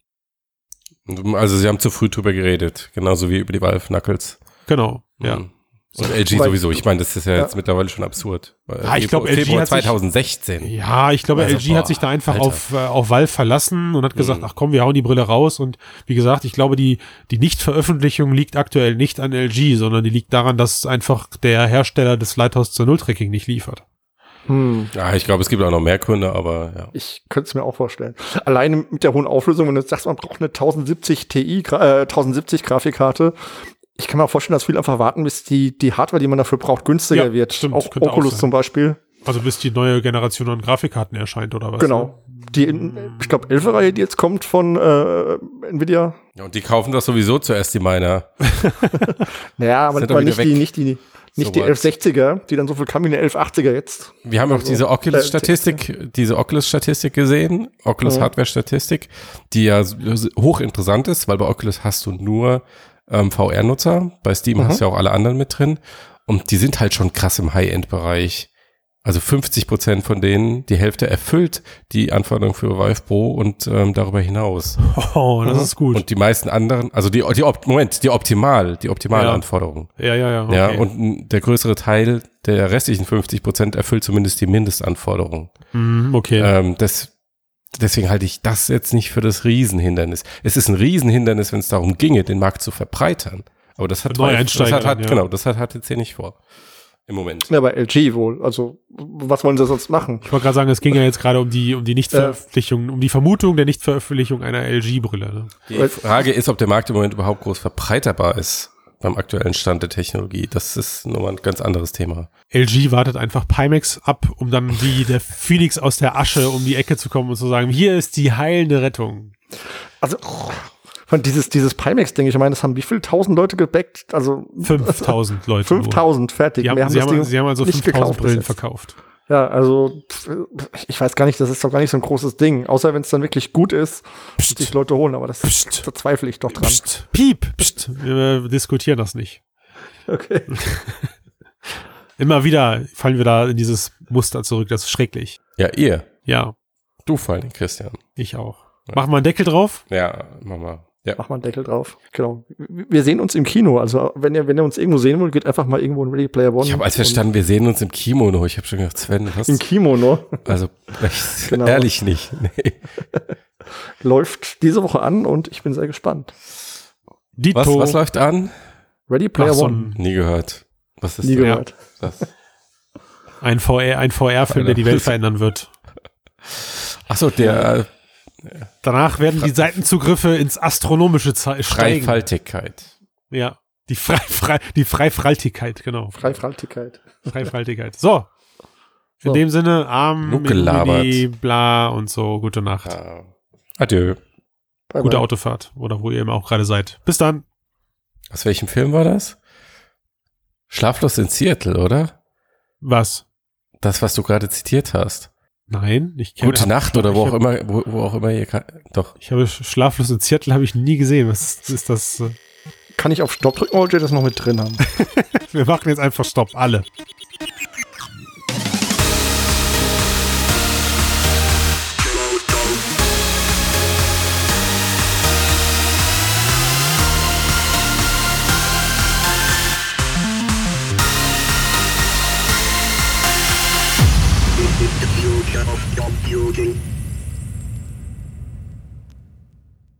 Also sie haben zu früh drüber geredet, genauso wie über die Valve Knuckles.
Genau, ja.
Mhm. Und LG sowieso. Ich meine, das ist ja,
Ja.
jetzt mittlerweile schon absurd.
Ja, ich
Februar-
glaub, LG hat sich-
2016.
Ja, ich glaube,
Also,
LG
boah,
hat sich da einfach
Alter.
auf, äh, auf Valve verlassen und hat gesagt,
Mhm.
ach komm, wir hauen die Brille raus. Und wie gesagt, ich glaube, die, die Nichtveröffentlichung liegt aktuell nicht an LG, sondern die liegt daran, dass einfach der Hersteller des Lighthouse 2.0 Tracking nicht liefert.
Hm.
Ja, ich glaube, es gibt auch noch mehr Gründe, aber ja.
Ich könnte es mir auch vorstellen. Alleine mit der hohen Auflösung, wenn du jetzt sagst, man braucht eine 1070 Ti, äh, 1070 Grafikkarte. Ich kann mir auch vorstellen, dass viele einfach warten, bis die, die Hardware, die man dafür braucht, günstiger
Ja,
wird.
stimmt,
auch
auch
Oculus
sein.
zum Beispiel.
Also bis die neue Generation an Grafikkarten erscheint oder was?
Genau. Die, in, ich glaube, 11 Reihe, die jetzt kommt von äh, Nvidia.
Ja, Und die kaufen das sowieso zuerst, die Miner. (laughs)
Naja, (laughs) aber
Sind
aber nicht die, nicht die, nicht die
So what?
1160er, die dann so viel kam wie eine 1180er jetzt.
Wir haben auch
Also,
diese Oculus-Statistik, diese Oculus-Statistik gesehen. Oculus-Hardware-Statistik, die ja hochinteressant ist, weil bei Oculus hast du nur ähm, VR-Nutzer, bei Steam
Mhm.
hast du ja auch alle anderen mit drin und die sind halt schon krass im High-End-Bereich. Also 50 Prozent von denen, die Hälfte erfüllt die Anforderungen für Vive Pro und ähm, darüber hinaus. (laughs)
Oh, das
Mhm.
ist gut.
Und die meisten anderen, also die, die Moment, die optimal, die optimale
Ja.
Anforderungen.
ja, ja, ja. Okay.
Ja, und der größere Teil der restlichen 50 Prozent erfüllt zumindest die Mindestanforderungen.
Mhm, okay.
Ähm, das, deswegen halte ich das jetzt nicht für das Riesenhindernis. Es ist ein Riesenhindernis, wenn es darum ginge, den Markt zu verbreitern. Aber das hat,
Neueinsteiger
das hat, hat
ja.
genau, das hat HTC nicht vor. Im Moment.
Ja, bei LG wohl. Also, was wollen sie sonst machen?
ich wollte gerade sagen, es ging ja jetzt gerade um die, um die Nichtveröffentlichung, um die Vermutung der Nichtveröffentlichung einer LG-Brille. Ne?
Die Frage ist, ob der Markt im Moment überhaupt groß verbreiterbar ist beim aktuellen Stand der Technologie. Das ist nochmal ein ganz anderes Thema.
LG wartet einfach Pimax ab, um dann wie der (laughs) Phoenix aus der Asche um die Ecke zu kommen und zu sagen, hier ist die heilende Rettung.
Also, von dieses, dieses Pimax-Ding, ich meine, das haben wie viel tausend Leute gebackt? Also, (laughs)
5000 Leute. nur.
5000, fertig.
Die
Mehr
haben, sie, haben, sie haben also
nicht
5000
gekauft bis
Brillen verkauft.
Ja, also, ich weiß gar nicht, das ist doch gar nicht so ein großes Ding. Außer wenn es dann wirklich gut ist, und sich Leute holen, aber das
Psst.
da zweifle ich doch dran.
Psst, piep, psst. Wir diskutieren das nicht. (laughs)
Okay. (laughs)
Immer wieder fallen wir da in dieses Muster zurück. Das ist schrecklich.
Ja, ihr.
Ja,
Du vor allem, Christian.
ich auch. Mach mal einen Deckel drauf.
Ja, mach mal. Ja.
Mach mal einen Deckel drauf. Genau. Wir sehen uns im Kino. Also, wenn ihr, wenn ihr uns irgendwo sehen wollt, geht einfach mal irgendwo in Ready Player One.
Ich habe als verstanden, wir sehen uns im Kimono. Ich habe schon gedacht, Sven, was?
Im Kimono
Also, (laughs) echt,
Genau.
ehrlich nicht. (laughs) Nee. (laughs)
läuft diese Woche an und ich bin sehr gespannt.
Dito.
Was, was läuft an?
Ready Player
Ach, so
One.
Nie gehört. Was ist
Nie
das?
gehört.
das?
ein VR, ein VR-Film, der die Welt verändern wird.
Achso, der
Danach werden die Seitenzugriffe ins astronomische Ze- steigen.
Freifaltigkeit.
Ja. Die, Frei, Frei, die Freifaltigkeit, genau.
Freifaltigkeit.
Freifaltigkeit. So. In
So.
dem Sinne, Arm. Mini, bla und so. Gute Nacht.
Ja. Adieu.
Bye
Gute
bye.
Autofahrt. Oder wo ihr immer auch gerade seid. Bis dann.
Aus welchem Film war das? Schlaflos in Seattle, oder?
Was?
Das, was du gerade zitiert hast.
Nein, ich kenne
Gute Nacht oder wo auch
hab-
immer, wo, wo auch immer ihr kann. Doch.
Ich habe Schlaflos in Seattle habe ich nie gesehen. Was ist, ist das? äh?
Kann ich auf Stopp drücken oder wollt ihr das noch mit drin haben? (laughs)
Wir machen jetzt einfach Stopp, alle.